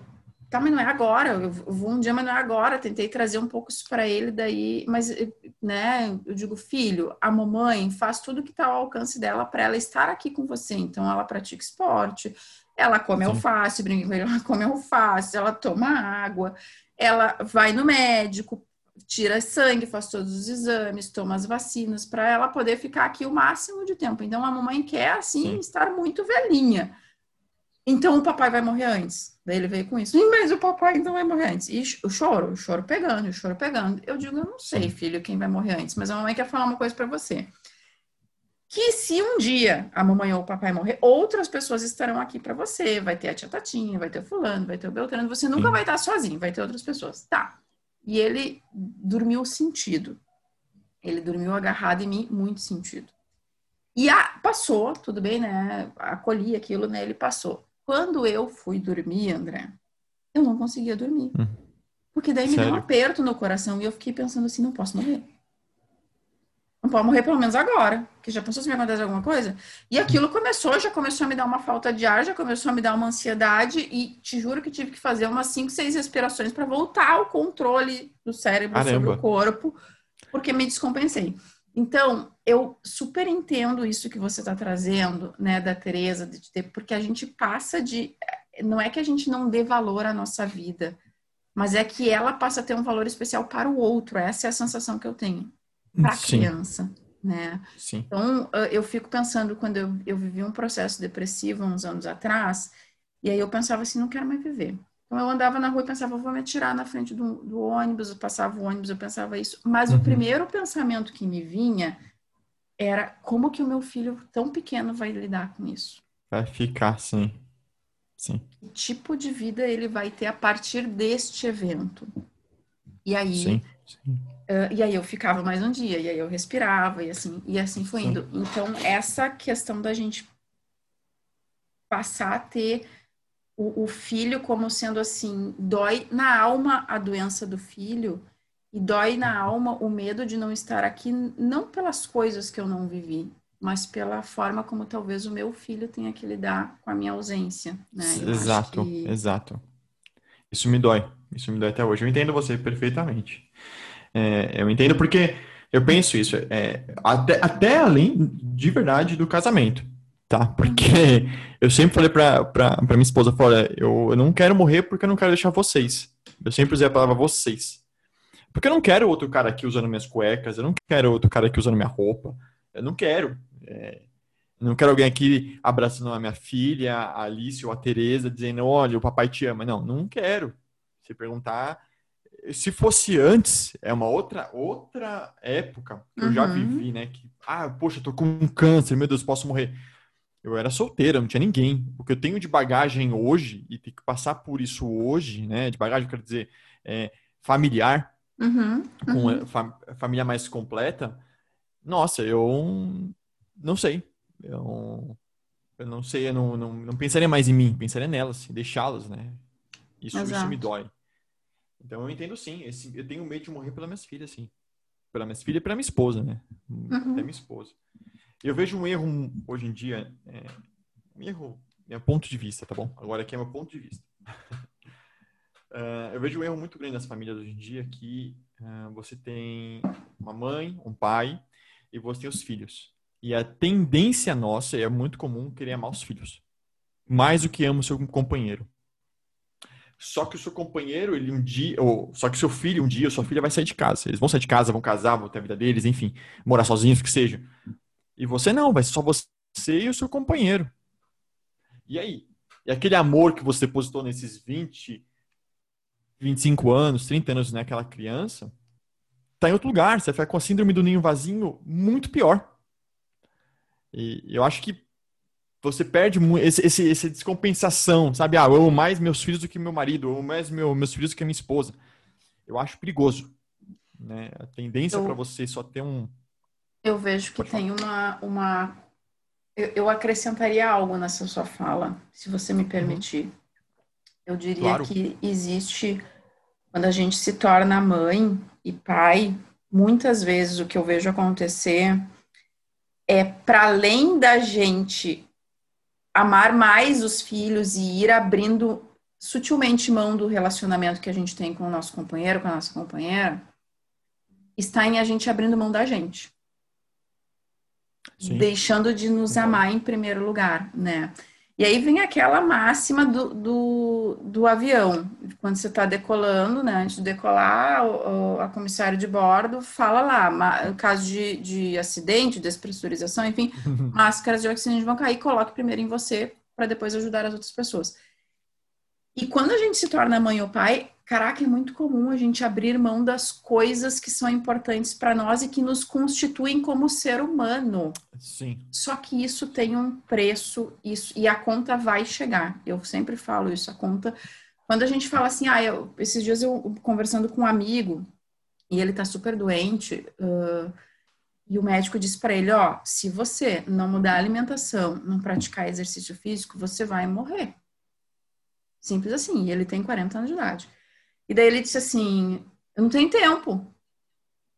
tá, mas não é agora, eu vou um dia, mas não é agora. Tentei trazer um pouco isso para ele, daí, mas, né, eu digo, filho, a mamãe faz tudo que tá ao alcance dela para ela estar aqui com você. Então, ela pratica esporte, ela come Sim. alface, brinca com ele, ela come alface, ela toma água, ela vai no médico, tira sangue, faz todos os exames, toma as vacinas, para ela poder ficar aqui o máximo de tempo. Então, a mamãe quer, assim, Sim. estar muito velhinha. Então o papai vai morrer antes. Daí ele veio com isso. Mas o papai então vai morrer antes. E o choro, o choro pegando, o choro pegando. Eu digo, eu não sei, filho, quem vai morrer antes, mas a mamãe quer falar uma coisa para você. Que se um dia a mamãe ou o papai morrer, outras pessoas estarão aqui para você. Vai ter a tia Tatinha, vai ter o fulano, vai ter o Beltrano. Você nunca Sim. vai estar sozinho, vai ter outras pessoas. Tá. E ele dormiu sentido. Ele dormiu agarrado em mim, muito sentido. E a, passou, tudo bem, né? Acolhi aquilo, né? Ele passou. Quando eu fui dormir, André, eu não conseguia dormir. Hum. Porque daí me Sério? deu um aperto no coração e eu fiquei pensando assim, não posso morrer. Não posso morrer pelo menos agora, que já pensou se me acontece alguma coisa? E aquilo começou, já começou a me dar uma falta de ar, já começou a me dar uma ansiedade e te juro que tive que fazer umas 5, 6 respirações para voltar ao controle do cérebro Caramba. sobre o corpo, porque me descompensei. Então, eu super entendo isso que você está trazendo, né, da Tereza, de ter, porque a gente passa de. Não é que a gente não dê valor à nossa vida, mas é que ela passa a ter um valor especial para o outro. Essa é a sensação que eu tenho para a criança, né? Sim. Então, eu fico pensando quando eu, eu vivi um processo depressivo uns anos atrás, e aí eu pensava assim, não quero mais viver. Então eu andava na rua e pensava, vou me atirar na frente do, do ônibus, eu passava o ônibus, eu pensava isso. Mas uhum. o primeiro pensamento que me vinha era como que o meu filho tão pequeno vai lidar com isso? Vai ficar, sim. Sim. Que tipo de vida ele vai ter a partir deste evento? E aí, sim, sim. Uh, e aí eu ficava mais um dia, e aí eu respirava, e assim, e assim foi indo. Sim. Então, essa questão da gente passar a ter o, o, filho como sendo assim, dói na alma a doença do filho, e dói na alma o medo de não estar aqui, não pelas coisas que eu não vivi, mas pela forma como talvez o meu filho tenha que lidar com a minha ausência. Né? exato, que... exato. Isso me dói, isso me dói até hoje. Eu entendo você perfeitamente. É, eu entendo porque eu penso isso, é, até, até além de verdade do casamento, tá? Porque *laughs* eu sempre falei pra, pra, pra minha esposa, olha, eu, eu não quero morrer porque eu não quero deixar vocês. Eu sempre usei a palavra vocês. Porque eu não quero outro cara aqui usando minhas cuecas, eu não quero outro cara aqui usando minha roupa. Eu não quero. É, não quero alguém aqui abraçando a minha filha, a Alice ou a Tereza, dizendo, olha, o papai te ama. Não, não quero. Se perguntar, se fosse antes, é uma outra outra época que eu já uhum. vivi, né? Que, ah, poxa, eu tô com câncer, meu Deus, posso morrer. Eu era solteira, não tinha ninguém. O que eu tenho de bagagem hoje, e ter que passar por isso hoje, né? De bagagem, quero dizer, é, familiar, uhum. com uhum. Fam família mais completa, nossa, eu não sei. Eu, eu não sei, eu não, não, não pensaria mais em mim, pensaria nelas, deixá-las, né? Isso, isso me dói. Então eu entendo sim. Esse, eu tenho medo de morrer pelas minhas filhas, sim. Pelas minhas filhas e pela minha esposa, né? Uhum. Até minha esposa. Eu vejo um erro hoje em dia, é, um erro, meu ponto de vista, tá bom? Agora aqui é meu ponto de vista. uh, *laughs* eu vejo um erro muito grande nas famílias hoje em dia que uh, você tem uma mãe, um pai e você tem os filhos. E a tendência nossa é muito comum querer amar os filhos. Mais do que ama o seu companheiro. Só que o seu companheiro, ele um dia, ou só que seu filho um dia, sua filha vai sair de casa. Eles vão sair de casa, vão casar, vão ter a vida deles, enfim, morar sozinhos, que seja. E você não, vai ser só você e o seu companheiro. E aí? E aquele amor que você depositou nesses 20, 25 anos, 30 anos naquela criança, tá em outro lugar. Você vai com a síndrome do ninho vazio muito pior. E eu acho que você perde esse, esse, essa descompensação, sabe? Ah, eu amo mais meus filhos do que meu marido, eu amo mais meu, meus filhos do que a minha esposa. Eu acho perigoso. Né? A tendência para você só ter um. Eu vejo que tem uma. uma... Eu, eu, acrescentaria algo nessa sua fala, se você me permitir. Uhum. Eu diria claro. que existe, quando a gente se torna mãe e pai, muitas vezes o que eu vejo acontecer é para além da gente amar mais os filhos e ir abrindo sutilmente mão do relacionamento que a gente tem com o nosso companheiro, com a nossa companheira, está em a gente abrindo mão da gente. Sim. Deixando de nos amar em primeiro lugar, né? E aí vem aquela máxima do, do, do avião. Quando você está decolando, né? Antes de decolar, o, o, a comissária de bordo fala lá, caso de, de acidente, despressurização, enfim, *laughs* máscaras de oxigênio vão cair, coloque primeiro em você para depois ajudar as outras pessoas. E quando a gente se torna mãe ou pai, caraca, é muito comum a gente abrir mão das coisas que são importantes para nós e que nos constituem como ser humano. Sim. Só que isso tem um preço, isso e a conta vai chegar. Eu sempre falo isso, a conta. Quando a gente fala assim, ah, eu, esses dias eu conversando com um amigo e ele tá super doente, uh, e o médico disse para ele, ó, se você não mudar a alimentação, não praticar exercício físico, você vai morrer. Simples assim. E ele tem 40 anos de idade. E daí ele disse assim: Eu não tenho tempo.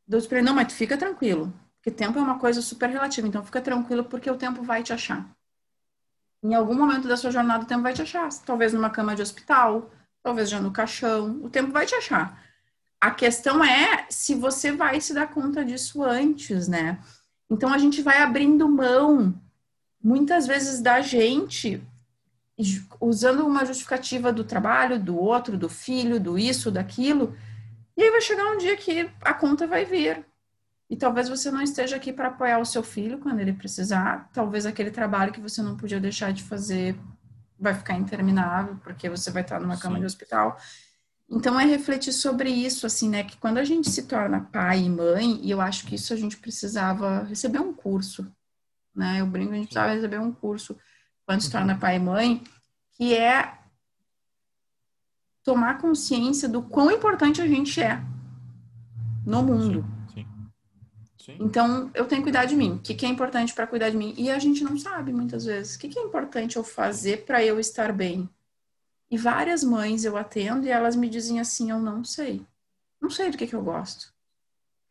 Deus para Não, mas tu fica tranquilo. Porque tempo é uma coisa super relativa. Então fica tranquilo porque o tempo vai te achar. Em algum momento da sua jornada, o tempo vai te achar. Talvez numa cama de hospital, talvez já no caixão. O tempo vai te achar. A questão é se você vai se dar conta disso antes, né? Então a gente vai abrindo mão, muitas vezes, da gente usando uma justificativa do trabalho, do outro, do filho, do isso, daquilo. E aí vai chegar um dia que a conta vai vir. E talvez você não esteja aqui para apoiar o seu filho quando ele precisar. Talvez aquele trabalho que você não podia deixar de fazer vai ficar interminável, porque você vai estar numa cama Sim. de hospital. Então é refletir sobre isso, assim, né? Que quando a gente se torna pai e mãe, e eu acho que isso a gente precisava receber um curso, né? Eu brinco, a gente precisava receber um curso quando se torna pai e mãe, que é tomar consciência do quão importante a gente é. no mundo. Sim, sim. sim. Então, eu tenho que cuidar de mim. O que, que é importante para cuidar de mim? E a gente não sabe muitas vezes. O que, que é importante eu fazer para eu estar bem? E várias mães eu atendo e elas me dizem assim: eu não sei. Não sei do que, que eu gosto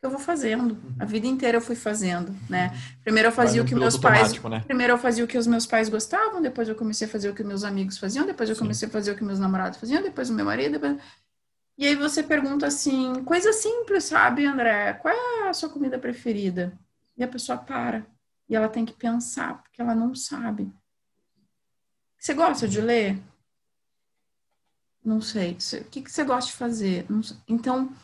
eu vou fazendo. A vida inteira eu fui fazendo, né? Primeiro eu fazia o que meus pais, né? primeiro eu fazia o que os meus pais gostavam, depois eu comecei a fazer o que meus amigos faziam, depois eu Sim. comecei a fazer o que meus namorados faziam, depois o meu marido, depois... E aí você pergunta assim, coisa simples, sabe, André? Qual é a sua comida preferida? E a pessoa para. E ela tem que pensar, porque ela não sabe. Você gosta de ler? Não sei. O que, você gosta de fazer? Então,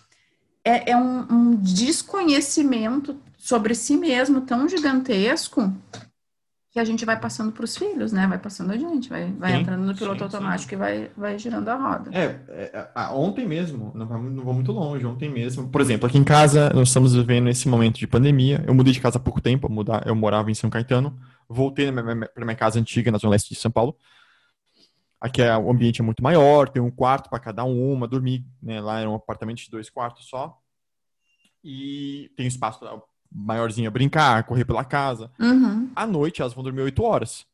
é, é um, um, desconhecimento sobre si mesmo tão gigantesco que a gente vai passando para os filhos, né? Vai passando a gente, vai, vai sim, entrando no piloto sim, automático sim. e vai, vai girando a roda. É, é, ontem mesmo, não, não vou muito longe, ontem mesmo, por exemplo, aqui em casa, nós estamos vivendo esse momento de pandemia. Eu mudei de casa há pouco tempo, mudar, eu morava em São Caetano, voltei para minha, minha casa antiga, na Zona Leste de São Paulo. Aqui é, o ambiente é muito maior, tem um quarto para cada uma dormir, né? Lá era um apartamento de dois quartos só. E tem espaço para maiorzinha brincar, correr pela casa. Uhum. À noite elas vão dormir oito horas.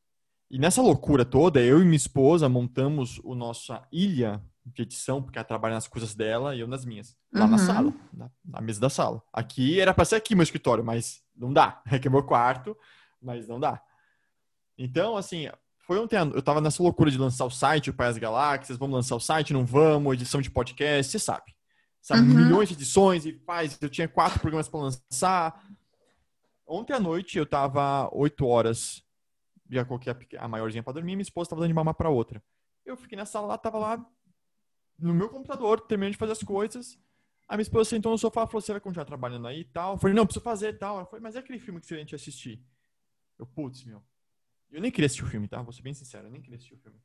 E nessa loucura toda, eu e minha esposa montamos o nossa ilha de edição, porque ela trabalha nas coisas dela e eu nas minhas. Lá uhum. na sala, na, na, mesa da sala. Aqui era para ser aqui meu escritório, mas não dá. É que é meu quarto, mas não dá. Então, assim, foi ontem, eu tava nessa loucura de lançar o site, o Pai das Galáxias, vamos lançar o site, não vamos, edição de podcast, você sabe. Sabe, uhum. milhões de edições e faz, eu tinha quatro programas para lançar. Ontem à noite eu tava oito horas, já coloquei a, a maiorzinha para dormir, minha esposa tava dando de mamar para outra. Eu fiquei na sala lá, tava lá no meu computador, terminando de fazer as coisas. A minha esposa sentou no sofá e falou: Você vai continuar trabalhando aí e tal? Eu falei: Não, preciso fazer e tal. Ela falou: Mas é aquele filme que você ia assistir? Eu, putz, meu. Eu nem queria assistir o filme, tá? Vou ser bem sincero, eu nem queria assistir o filme.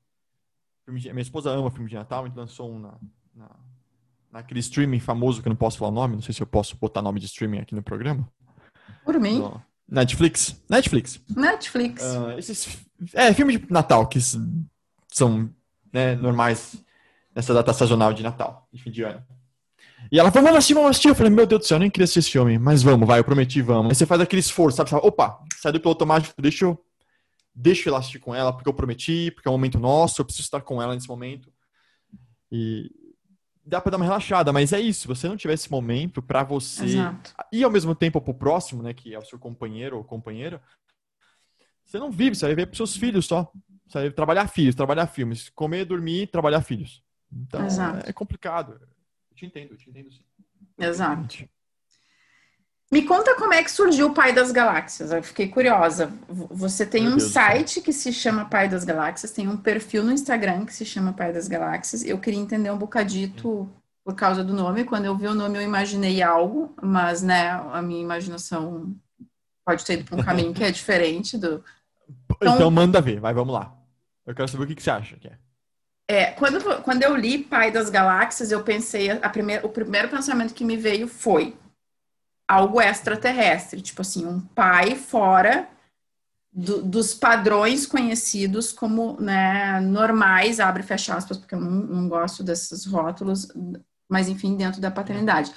filme de... Minha esposa ama filme de Natal, então lançou um na, na, naquele streaming famoso que eu não posso falar o nome, não sei se eu posso botar nome de streaming aqui no programa. Por mim. Netflix? Netflix. Netflix. Uh, esses, é, filme de Natal, que são né, normais nessa data sazonal de Natal, de fim de ano. E ela falou, vamos assistir, vamos assistir. Eu falei, meu Deus do céu, eu nem queria assistir esse filme, mas vamos, vai, eu prometi, vamos. Aí você faz aquele esforço, sabe? Opa, sai do piloto automático, deixa eu deixa eu lá assistir com ela, porque eu prometi, porque é um momento nosso, eu preciso estar com ela nesse momento. E dá para dar uma relaxada, mas é isso, se você não tiver esse momento para você Exato. e ao mesmo tempo pro próximo, né, que é o seu companheiro ou companheira, você não vive, você vai viver pros seus filhos só. Você vai trabalhar filhos, trabalhar filmes, comer, dormir, trabalhar filhos. Então, Exato. é complicado. Eu te entendo, eu te entendo sim. Exato. Me conta como é que surgiu o Pai das Galáxias. Eu fiquei curiosa. Você tem Meu um Deus site que se chama Pai das Galáxias, tem um perfil no Instagram que se chama Pai das Galáxias. Eu queria entender um bocadito por causa do nome. Quando eu vi o nome, eu imaginei algo, mas né, a minha imaginação pode ter ido para um caminho que é *laughs* diferente do. Então, então, manda ver, vai, vamos lá. Eu quero saber o que, que você acha que é. É, quando, quando eu li Pai das Galáxias, eu pensei, a primeira, o primeiro pensamento que me veio foi algo extraterrestre, tipo assim, um pai fora do, dos padrões conhecidos como né, normais, abre e fecha aspas, porque eu não, não gosto desses rótulos, mas enfim, dentro da paternidade.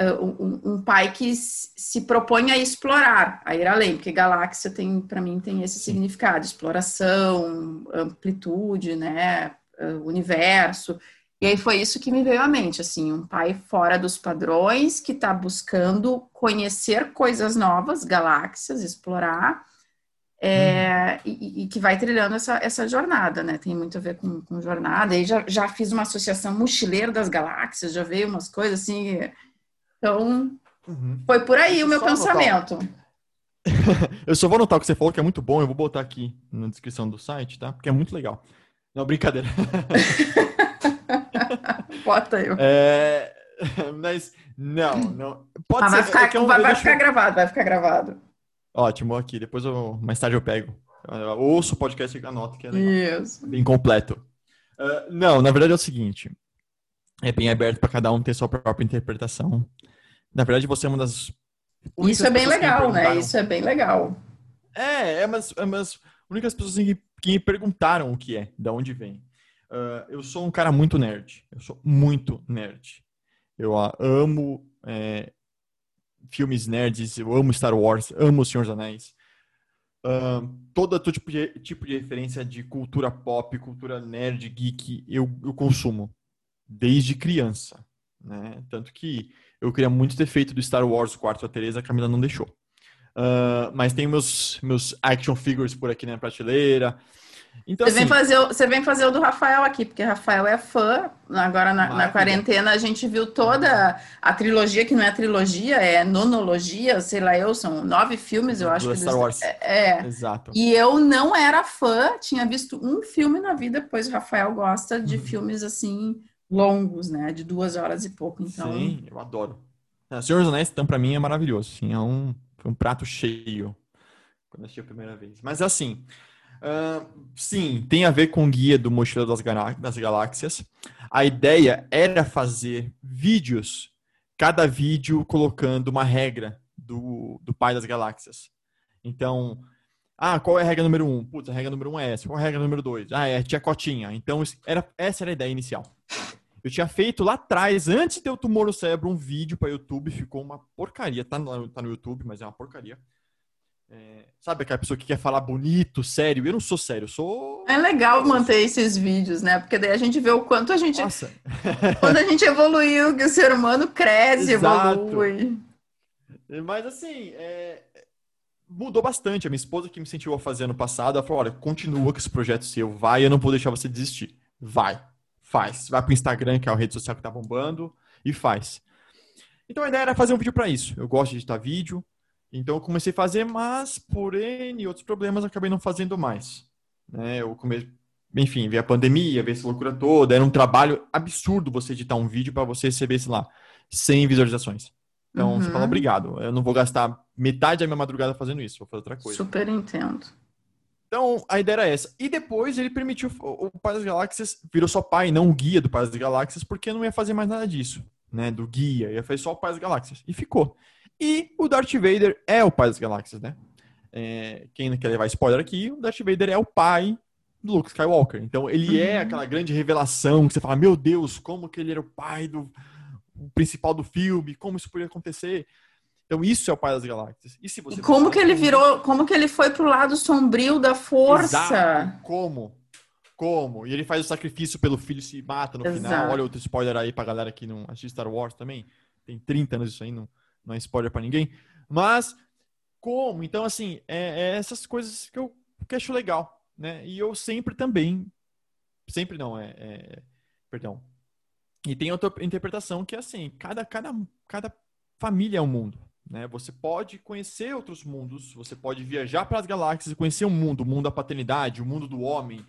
Uh, um, um, pai que se propõe a explorar, a ir além, porque galáxia tem, para mim, tem esse significado, exploração, amplitude, né, uh, universo. E aí foi isso que me veio à mente, assim, um pai fora dos padrões que está buscando conhecer coisas novas, galáxias, explorar, é, hum. e, e, que vai trilhando essa, essa jornada, né? Tem muito a ver com, com jornada. E já, já fiz uma associação mochileiro das galáxias, já veio umas coisas assim. Então, uhum. foi por aí o meu pensamento. *laughs* eu só vou anotar o que você falou, que é muito bom. Eu vou botar aqui na descrição do site, tá? Porque é muito legal. Não, brincadeira. *laughs* Bota eu. É, *laughs* mas não, não. Pode ah, ser. Vai ficar, é vai, vai ficar gravado, vai ficar gravado. Ótimo, aqui. Depois eu, mais tarde eu pego. Eu ouço o podcast e anoto que é legal. Isso. Bem completo. Uh, não, na verdade é o seguinte. É bem aberto para cada um ter sua própria interpretação. Na verdade, você é uma das. Isso é bem legal, né? Isso é bem legal. É, é umas, é umas únicas pessoas que, que me perguntaram o que é, de onde vem. Uh, eu sou um cara muito nerd. Eu sou muito nerd. Eu uh, amo é, filmes nerds, eu amo Star Wars, amo O Senhor dos Anéis. Uh, todo tipo de, tipo de referência de cultura pop, cultura nerd, geek, eu, eu consumo desde criança. Né? Tanto que eu queria muito ter feito do Star Wars o quarto da Teresa, a Camila não deixou. Uh, mas tem meus, meus action figures por aqui na prateleira. Então, você, assim, vem fazer o, você vem fazer o do Rafael aqui, porque Rafael é fã. Agora, na, na, quarentena, a gente viu toda a trilogia, que não é trilogia, é nonologia, sei lá eu, são nove filmes, eu acho. Do que Star Wars. É, é, Exato. E eu não era fã, tinha visto um filme na vida, pois o Rafael gosta de uhum. filmes, assim, longos, né? De duas horas e pouco, então... Sim, eu adoro. É, Senhor dos Anéis, então, pra mim, é maravilhoso. Assim, é um, foi um prato cheio quando assisti a primeira vez. Mas, assim... Uh, sim, tem a ver com o guia do Mochila das, das Galáxias. A ideia era fazer vídeos, cada vídeo colocando uma regra do, do Pai das Galáxias. Então, ah, qual é a regra número um? Putz, a regra número um é essa. Qual é a regra número dois? Ah, é a Cotinha. Então, era, essa era a ideia inicial. Eu tinha feito lá atrás, antes de o tumor no cérebro, um vídeo para YouTube, ficou uma porcaria. Tá no, tá no YouTube, mas é uma porcaria. É, sabe aquela pessoa que quer falar bonito, sério? Eu não sou sério, eu sou. É legal manter esses vídeos, né? Porque daí a gente vê o quanto a gente. Nossa. *laughs* quando a gente evoluiu, que o ser humano cresce, Exato. evolui. Mas assim, é... mudou bastante. A minha esposa que me incentivou a fazer ano passado, ela falou: olha, continua com esse projeto seu, vai, eu não vou deixar você desistir. Vai, faz. Vai pro Instagram, que é a rede social que tá bombando, e faz. Então a ideia era fazer um vídeo para isso. Eu gosto de editar vídeo, então eu comecei a fazer, mas por N e outros problemas acabei não fazendo mais. Né? Eu comecei, enfim, veio a pandemia, veio essa loucura toda, era um trabalho absurdo você editar um vídeo para você receber, sei lá, 100 visualizações. Então uhum. você fala, uhum. obrigado, eu não vou gastar metade da minha madrugada fazendo isso, vou fazer outra coisa. Super entendo. Então, a ideia era essa. E depois ele permitiu o Pai das Galáxias, virou só pai, não o guia do Pai das Galáxias, porque não ia fazer mais nada disso, né? Do guia, ia fazer só o Pai das Galáxias. E ficou. E o Darth Vader é o pai das galáxias, né? É, quem não quer levar spoiler aqui, o Darth Vader é o pai do Luke Skywalker. Então ele é uhum. aquela grande revelação que você fala, meu Deus, como que ele era o pai do o principal do filme, como isso podia acontecer. Então isso é o pai das galáxias. E se você e como que ele virou, como que ele foi pro lado sombrio da força? Exato. Como? Como? E ele faz o sacrifício pelo filho se mata no Exato. final. Olha outro spoiler aí pra galera que não assiste Star Wars também. Tem 30 anos isso aí, não não é spoiler para ninguém. Mas como? Então, assim, é, é, essas coisas que eu, que acho legal, né? E eu sempre também, sempre não, é, é, perdão. E tem outra interpretação que é assim, cada, cada, cada família é um mundo, né? Você pode conhecer outros mundos, você pode viajar para as galáxias e conhecer um mundo, o mundo da paternidade, o mundo do homem,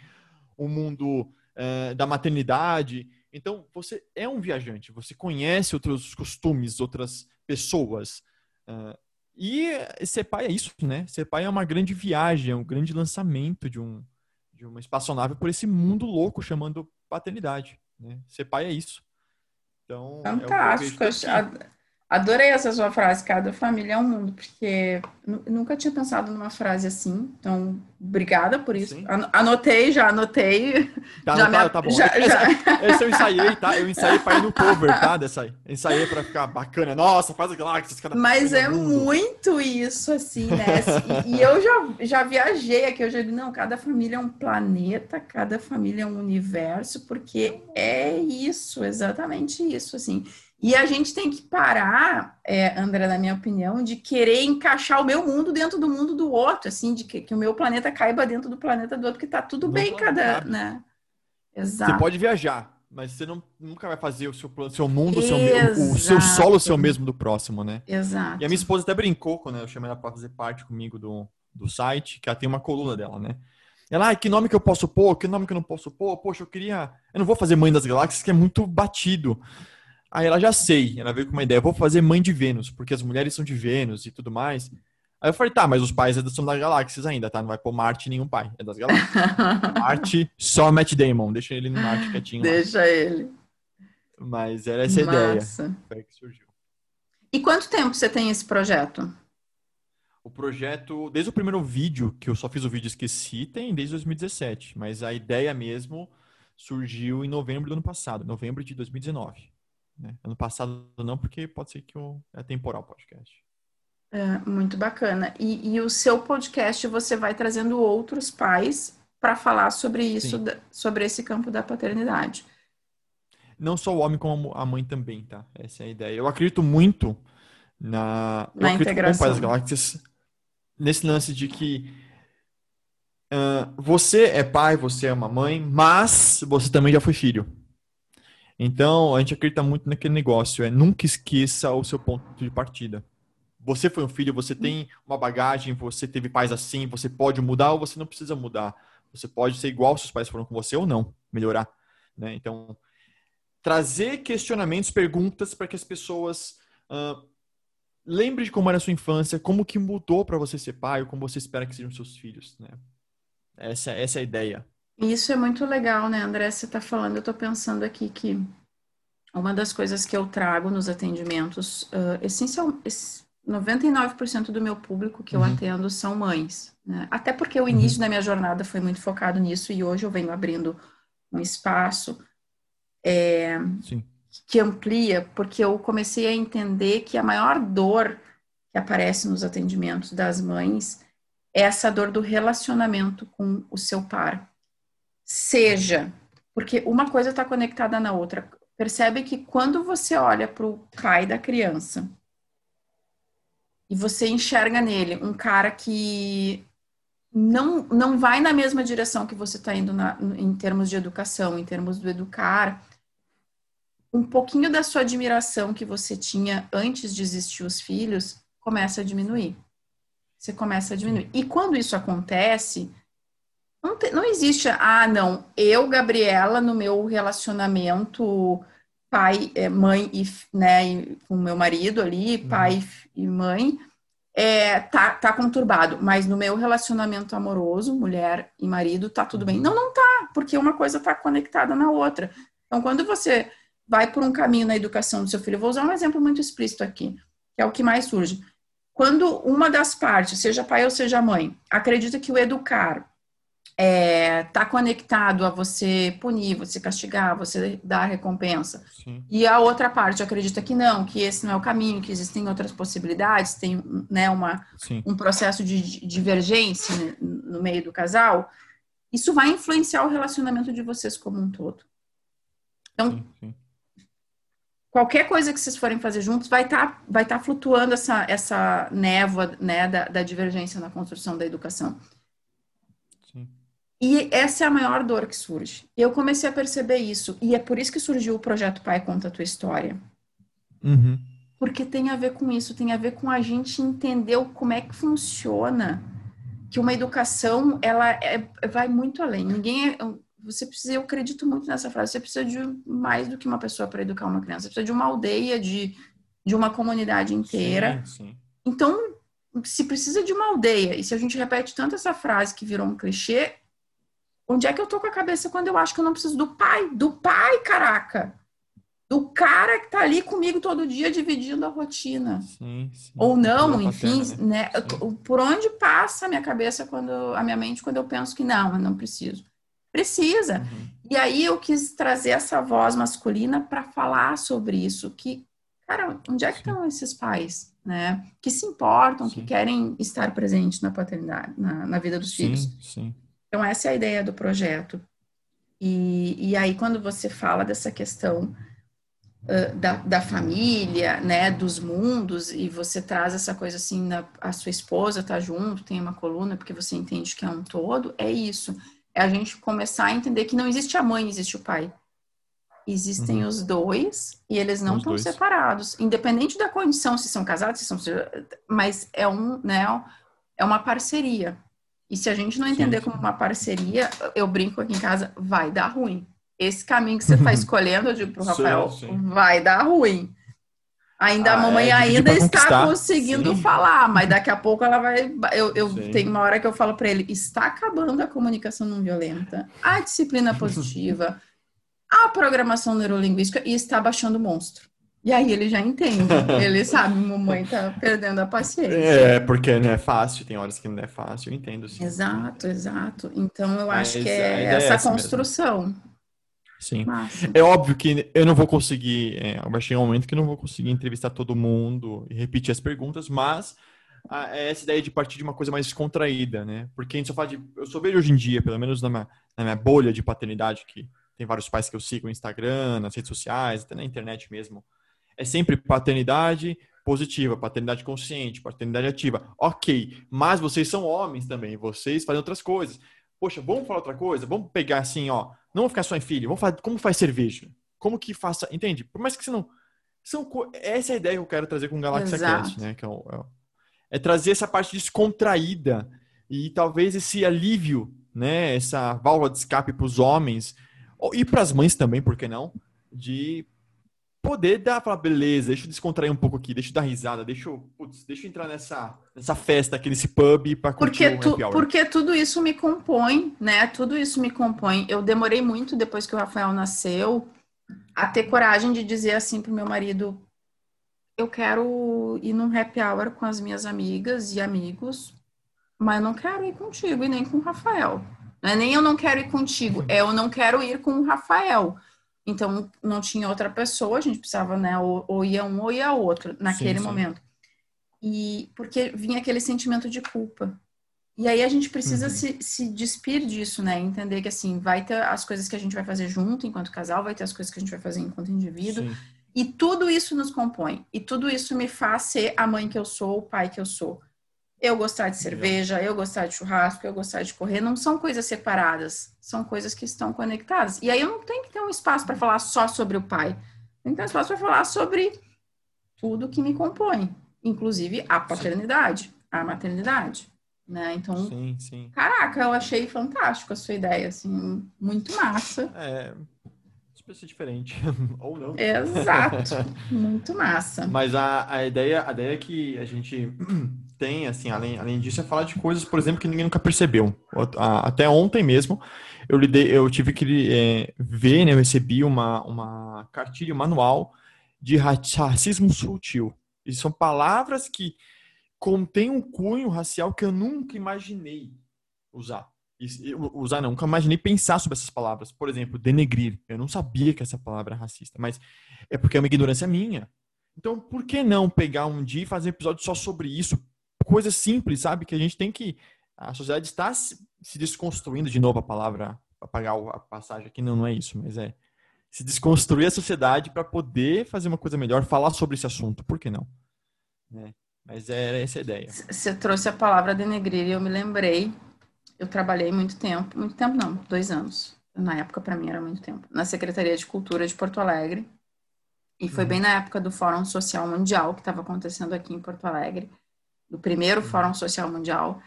o mundo é, da maternidade. Então, você é um viajante, você conhece outros costumes, outras pessoas. Uh, e ser pai é isso, né? Ser pai é uma grande viagem, é um grande lançamento de, um, de uma espaçonave por esse mundo louco chamando paternidade. Né? Ser pai é isso. Então, Fantástico. É Adorei essa sua frase, cada família é um mundo, porque nunca tinha pensado numa frase assim. Então, obrigada por isso. Sim. Anotei, já anotei. Tá já anotado, me... tá bom. Já, essa, já... esse eu ensaiei, tá? Eu ensaiei para ir no cover, tá? Dessa. Ensaiei para ficar bacana. Nossa, faz galáxias. Cada Mas é muito isso, assim, né? E, e, eu já, já viajei aqui, eu já digo, não, cada família é um planeta, cada família é um universo, porque é isso, exatamente isso, assim. E a gente tem que parar, é, André, na minha opinião, de querer encaixar o meu mundo dentro do mundo do outro, assim, de que, que o meu planeta caiba dentro do planeta do outro, que tá tudo bem cada, né? Exato. Você pode viajar, mas você não, nunca vai fazer o seu, seu mundo, o seu, o seu solo seu mesmo do próximo, né? Exato. E a minha esposa até brincou quando eu chamei ela para fazer parte comigo do, do site, que ela tem uma coluna dela, né? Ela, ah, que nome que eu posso pôr? Que nome que eu não posso pôr? Poxa, eu queria. Eu não vou fazer Mãe das Galáxias, que é muito batido. Aí ela já sei, ela veio com uma ideia, vou fazer mãe de Vênus, porque as mulheres são de Vênus e tudo mais. Aí eu falei, tá, mas os pais são das galáxias ainda, tá? Não vai pôr Marte nenhum pai, é das galáxias. *laughs* Marte, só Matt Damon, deixa ele no Marte quietinho. Deixa lá. ele. Mas era essa Massa. ideia. Foi que surgiu. E quanto tempo você tem esse projeto? O projeto, desde o primeiro vídeo, que eu só fiz o vídeo e esqueci, tem desde 2017. Mas a ideia mesmo surgiu em novembro do ano passado, novembro de 2019. Né? Ano passado não, porque pode ser que o, é temporal o podcast. É, muito bacana. E, e, o seu podcast você vai trazendo outros pais para falar sobre isso, da, sobre esse campo da paternidade. Não só o homem, como a mãe também, tá? Essa é a ideia. Eu acredito muito na, na eu integração. das Galáxias nesse lance de que uh, você é pai, você é uma mãe, mas você também já foi filho. Então, a gente acredita muito naquele negócio, é nunca esqueça o seu ponto de partida. Você foi um filho, você tem uma bagagem, você teve pais assim, você pode mudar ou você não precisa mudar. Você pode ser igual seus pais foram com você ou não, melhorar. Né? Então, trazer questionamentos, perguntas para que as pessoas uh, lembrem de como era a sua infância, como que mudou para você ser pai, ou como você espera que sejam seus filhos. Né? Essa, essa é a ideia. Isso é muito legal, né, André? Você está falando, eu estou pensando aqui que uma das coisas que eu trago nos atendimentos, uh, essencial, 99% do meu público que eu uhum. atendo são mães. Né? Até porque o início uhum. da minha jornada foi muito focado nisso e hoje eu venho abrindo um espaço é, que amplia, porque eu comecei a entender que a maior dor que aparece nos atendimentos das mães é essa dor do relacionamento com o seu par seja, porque uma coisa está conectada na outra. Percebe que quando você olha para o pai da criança e você enxerga nele um cara que não, não vai na mesma direção que você está indo na, em termos de educação, em termos do educar, um pouquinho da sua admiração que você tinha antes de existir os filhos começa a diminuir. Você começa a diminuir. E quando isso acontece, não, te, não existe, ah, não, eu, Gabriela, no meu relacionamento pai, é, mãe e, né, com meu marido ali, uhum. pai e mãe, é, tá, tá conturbado, mas no meu relacionamento amoroso, mulher e marido, tá tudo bem. Uhum. Não, não tá, porque uma coisa tá conectada na outra. Então, quando você vai por um caminho na educação do seu filho, vou usar um exemplo muito explícito aqui, que é o que mais surge. Quando uma das partes, seja pai ou seja mãe, acredita que o educar é, tá conectado a você punir, você castigar, você dar recompensa. Sim. E a outra parte acredita que não, que esse não é o caminho, que existem outras possibilidades, tem né, uma, um processo de divergência no meio do casal. Isso vai influenciar o relacionamento de vocês como um todo. Então, sim. qualquer coisa que vocês forem fazer juntos vai estar tá, vai tá flutuando essa, essa névoa né, da, da divergência na construção da educação. E essa é a maior dor que surge. Eu comecei a perceber isso. E é por isso que surgiu o projeto Pai Conta a Tua História. Uhum. Porque tem a ver com isso, tem a ver com a gente entender como é que funciona. Que uma educação, ela é, vai muito além. Ninguém é, Você precisa, eu acredito muito nessa frase, você precisa de mais do que uma pessoa para educar uma criança. Você precisa de uma aldeia, de, de uma comunidade inteira. Sim, sim. Então, se precisa de uma aldeia, e se a gente repete tanto essa frase que virou um clichê, Onde é que eu tô com a cabeça quando eu acho que eu não preciso do pai? Do pai, caraca! Do cara que tá ali comigo todo dia dividindo a rotina. Sim, sim. Ou não, enfim, paterna, né? né? Por onde passa a minha cabeça quando a minha mente quando eu penso que não, eu não preciso. Precisa. Uhum. E aí eu quis trazer essa voz masculina para falar sobre isso, que cara, onde é que sim. estão esses pais, né? Que se importam, sim. que querem estar presentes na paternidade, na, na vida dos sim, filhos. Sim. Então, essa é a ideia do projeto. E, e aí, quando você fala dessa questão uh, da, da família, né, dos mundos, e você traz essa coisa assim, na, a sua esposa tá junto, tem uma coluna, porque você entende que é um todo, é isso. É a gente começar a entender que não existe a mãe, existe o pai. Existem uhum. os dois e eles não estão separados, independente da condição, se são casados, se são. Mas é um, né, é uma parceria. E se a gente não entender sim, sim. como uma parceria, eu brinco aqui em casa, vai dar ruim. Esse caminho que você está escolhendo, eu digo pro Rafael, sim, vai dar ruim. Ainda ah, a mamãe é, ainda está conseguindo falar, mas daqui a pouco ela vai. Eu, eu tenho uma hora que eu falo para ele: está acabando a comunicação não violenta, a disciplina positiva, a programação neurolinguística e está baixando o monstro. E aí ele já entende. *laughs* Ele sabe, mamãe tá perdendo a paciência. É, porque não é fácil, tem horas que não é fácil, eu entendo. Sim. Exato, exato. Então eu Mas acho que é essa, é essa construção. Mesmo. Sim. Massa. É óbvio que eu não vou conseguir, é, vai chegar um momento que eu não vou conseguir entrevistar todo mundo e repetir as perguntas, mas a, é essa ideia de partir de uma coisa mais descontraída, né? Porque a gente só fala de. Eu só vejo hoje em dia, pelo menos na minha, na minha bolha de paternidade, que tem vários pais que eu sigo no Instagram, nas redes sociais, até na internet mesmo. É sempre paternidade positiva, paternidade consciente, paternidade ativa. Ok, mas vocês são homens também, vocês fazem outras coisas. Poxa, vamos falar outra coisa? Vamos pegar assim, ó não vou ficar só em filho. Vamos falar como faz cerveja. Como que faça. Entende? Por mais que você não. São, essa é a ideia que eu quero trazer com o Galaxy Cast, né? Que é, é, é, trazer essa parte descontraída e talvez esse alívio, né? Essa válvula de escape para os homens e para as mães também, por que não? De poder dar, falar, beleza, deixa eu descontrair um pouco aqui, deixa eu dar risada, deixa eu, putz, deixa eu entrar nessa, nessa festa aqui nesse pub para curtir porque tu, Porque tudo isso me compõe, né? Tudo isso me compõe. Eu demorei muito depois que o Rafael nasceu a ter coragem de dizer assim pro meu marido, eu quero ir num happy hour com as minhas amigas e amigos, mas eu não quero ir contigo e nem com o Rafael. Não é nem eu não quero ir contigo, é eu não quero ir com o Rafael. Então, não tinha outra pessoa, a gente precisava, né, ou, ou ia um ou ia outro naquele sim, sim. momento. E porque vinha aquele sentimento de culpa. E aí a gente precisa uhum. se, se despir disso, né? Entender que assim, vai ter as coisas que a gente vai fazer junto enquanto casal, vai ter as coisas que a gente vai fazer enquanto indivíduo. Sim. E tudo isso nos compõe. E tudo isso me faz ser a mãe que eu sou, o pai que eu sou eu gostar de cerveja, eu gostar de churrasco, eu gostar de correr, não são coisas separadas, são coisas que estão conectadas. E aí eu não tenho que ter um espaço para falar só sobre o pai, tem que ter um espaço para falar sobre tudo que me compõe, inclusive a paternidade, a maternidade, né? Então, sim, sim. caraca, eu achei fantástico a sua ideia, assim, muito massa. É, ser diferente, *laughs* ou não. Exato, *laughs* muito massa. Mas a, a, ideia, a ideia que a gente tem, assim, além, além disso, é falar de coisas, por exemplo, que ninguém nunca percebeu. Até ontem mesmo, eu, lidei, eu tive que é, ver, né, eu recebi uma, uma cartilha, um manual de racismo sutil. E são palavras que contêm um cunho racial que eu nunca imaginei usar usar não, nunca imaginei pensar sobre essas palavras. Por exemplo, denegrir. Eu não sabia que essa palavra é racista, mas é porque é uma ignorância minha. Então, por que não pegar um dia e fazer um episódio só sobre isso? Coisa simples, sabe? Que a gente tem que. A sociedade está se desconstruindo de novo a palavra, apagar a passagem aqui, não, não é isso, mas é se desconstruir a sociedade para poder fazer uma coisa melhor, falar sobre esse assunto. Por que não? É, mas era essa a ideia. Você trouxe a palavra denegrir e eu me lembrei eu trabalhei muito tempo, muito tempo não, dois anos. Na época, para mim, era muito tempo. Na Secretaria de Cultura de Porto Alegre. E foi uhum. bem na época do Fórum Social Mundial, que estava acontecendo aqui em Porto Alegre, do primeiro uhum. Fórum Social Mundial.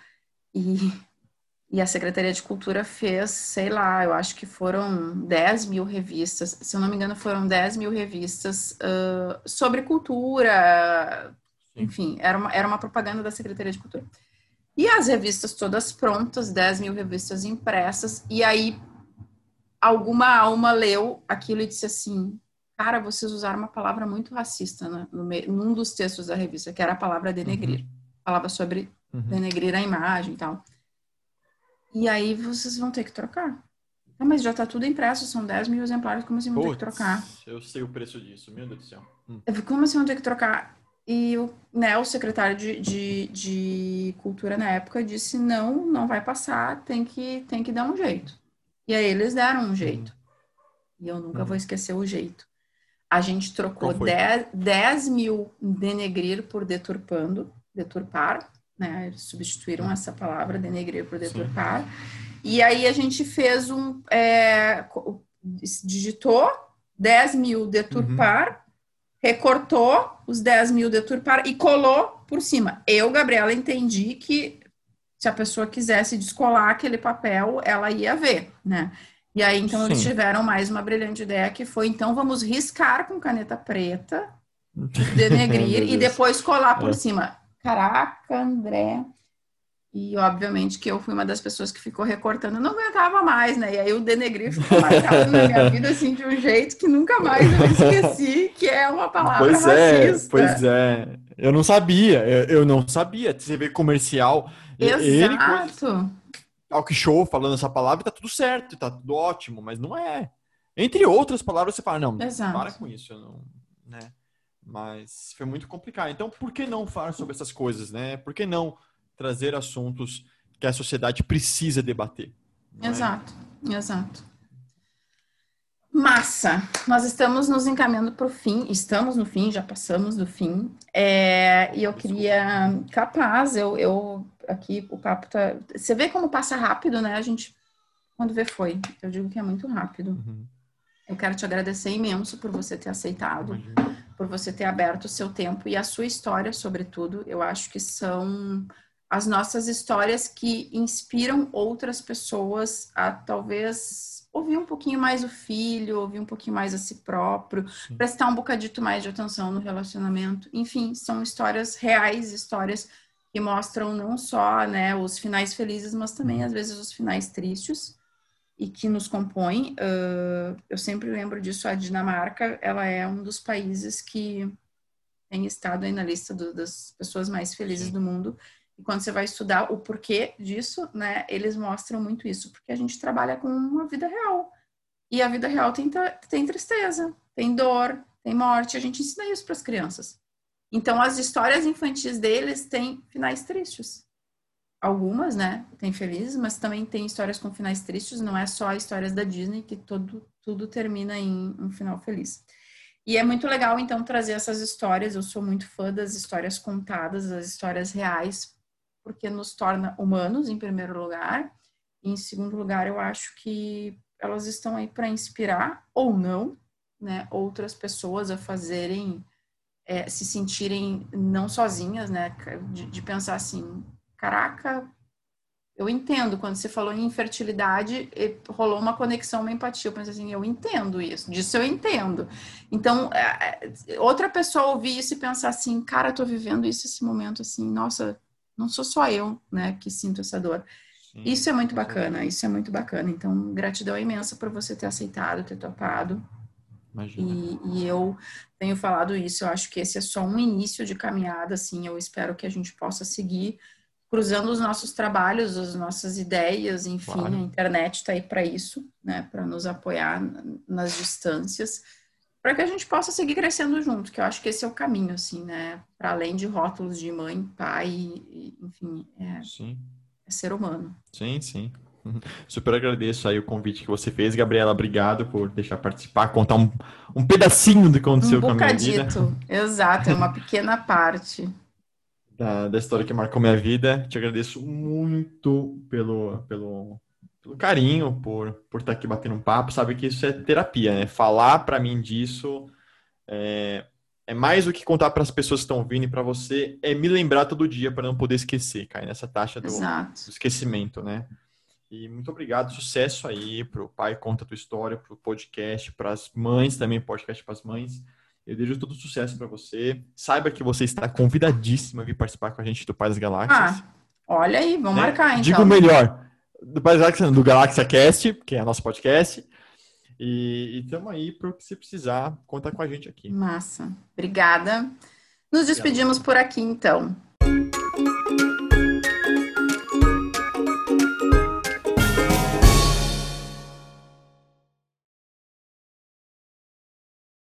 E, *laughs* e a Secretaria de Cultura fez, sei lá, eu acho que foram 10 mil revistas, se eu não me engano, foram 10 mil revistas uh, sobre cultura. Enfim, era uma, era uma propaganda da Secretaria de Cultura. E as revistas todas prontas, 10 mil revistas impressas, e aí alguma alma leu aquilo e disse assim: Cara, vocês usaram uma palavra muito racista né, no meio, num dos textos da revista, que era a palavra denegrir. Uhum. Falava sobre uhum. denegrir a imagem e tal. E aí vocês vão ter que trocar. Ah, mas já tá tudo impresso, são 10 mil exemplares, como assim vão Puts, ter que trocar? Eu sei o preço disso, meu Deus do céu. Hum. Como assim vão ter que trocar? E o, né, o secretário de, de, de, cultura na época disse, não, não vai passar, tem que, tem que dar um jeito. E aí eles deram um jeito. Uhum. E eu nunca uhum. vou esquecer o jeito. A gente trocou 10, 10 mil denegrir por deturpando, deturpar, né? Eles substituíram essa palavra, denegrir por deturpar. Sim. E aí a gente fez um. É, digitou 10 mil deturpar, uhum. recortou os 10 mil deturpar e colou por cima. Eu, Gabriela, entendi que se a pessoa quisesse descolar aquele papel, ela ia ver, né? E aí, então, Sim. eles tiveram mais uma brilhante ideia, que foi, então, vamos riscar com caneta preta, denegrir, *laughs* e depois colar por é. cima. Caraca, André, e, obviamente, que eu fui uma das pessoas que ficou recortando, não aguentava mais, né? E aí o denegrir ficou marcado na minha *laughs* vida, assim, de um jeito que nunca mais eu esqueci, que é uma palavra pois é, racista. É, pois é. Eu não sabia, eu, eu não sabia. Você vê comercial. Exato. Ele, talk show falando essa palavra, tá tudo certo, tá tudo ótimo, mas não é. Entre outras palavras, você fala, não, Exato. para com isso, não, né? Mas foi muito complicado. Então, por que não falar sobre essas coisas, né? Por que não trazer assuntos que a sociedade precisa debater? É? Exato, é? exato. Massa! Nós estamos nos encaminhando para o fim, estamos no fim, já passamos do fim. É, e eu queria, capaz, eu, eu aqui o papo tá. Você vê como passa rápido, né? A gente, quando vê, foi. Eu digo que é muito rápido. Uhum. Eu quero te agradecer imenso por você ter aceitado, Imagina. por você ter aberto o seu tempo e a sua história, sobretudo. Eu acho que são as nossas histórias que inspiram outras pessoas a talvez ouvir um pouquinho mais o filho, ouvir um pouquinho mais a si próprio, Sim. prestar um bocadito mais de atenção no relacionamento. Enfim, são histórias reais, histórias que mostram não só né, os finais felizes, mas também às vezes os finais tristes e que nos compõem. Uh, eu sempre lembro disso, a Dinamarca, ela é um dos países que tem estado aí na lista do, das pessoas mais felizes Sim. do mundo. E quando você vai estudar o porquê disso, né, eles mostram muito isso, porque a gente trabalha com uma vida real. E a vida real tem, tem tristeza, tem dor, tem morte. A gente ensina isso para as crianças. Então, as histórias infantis deles têm finais tristes algumas, né, tem felizes, mas também tem histórias com finais tristes, não é só histórias da Disney que todo, tudo termina em um final feliz. E é muito legal, então, trazer essas histórias. Eu sou muito fã das histórias contadas, das histórias reais, porque nos torna humanos, em primeiro lugar. E, em segundo lugar, eu acho que elas estão aí para inspirar, ou não, né, outras pessoas a fazerem, é, se sentirem não sozinhas, né, de, de pensar assim, caraca, eu entendo. Quando você falou em infertilidade, rolou uma conexão, uma empatia. Eu pensei assim, eu entendo isso, disso eu entendo. Então, é, é, outra pessoa ouvir isso e pensar assim, cara, tô vivendo isso esse momento assim, nossa, não sou só eu, né, que sinto essa dor. Sim, isso é muito bacana, isso é muito bacana. Então, gratidão imensa por você ter aceitado, ter topado. E, e, eu tenho falado isso, eu acho que esse é só um início de caminhada, assim, eu espero que a gente possa seguir cruzando os nossos trabalhos, as nossas ideias, enfim, claro. a internet está aí para isso, né, para nos apoiar nas distâncias, para que a gente possa seguir crescendo junto, que eu acho que esse é o caminho, assim, né, para além de rótulos de mãe, pai, enfim, é, é ser humano. Sim, sim. *laughs* Super agradeço aí o convite que você fez, Gabriela. Obrigado por deixar participar, contar um, um pedacinho do que aconteceu um com a minha vida. Exato, é uma *laughs* pequena parte da, da história que marcou minha vida. Te agradeço muito pelo, pelo, pelo carinho, por, por estar aqui batendo um papo. Sabe que isso é terapia, né? Falar para mim disso é, é mais do que contar para as pessoas que estão vindo e para você, é me lembrar todo dia para não poder esquecer, cair nessa taxa do, do, esquecimento, né? E muito obrigado, sucesso aí pro pai Conta Tua História, pro podcast, para as mães também, podcast para as mães. Eu desejo todo sucesso para você. Saiba que você está convidadíssima a vir participar com a gente do Pai das Galáxias. Ah, olha aí, vamos né? marcar então. Digo melhor, do Pai das Galáxias, do Galáxia Cast, que é nosso podcast. E estamos aí para o que você precisar, conta com a gente aqui. Massa. Obrigada. Nos despedimos por aqui, então.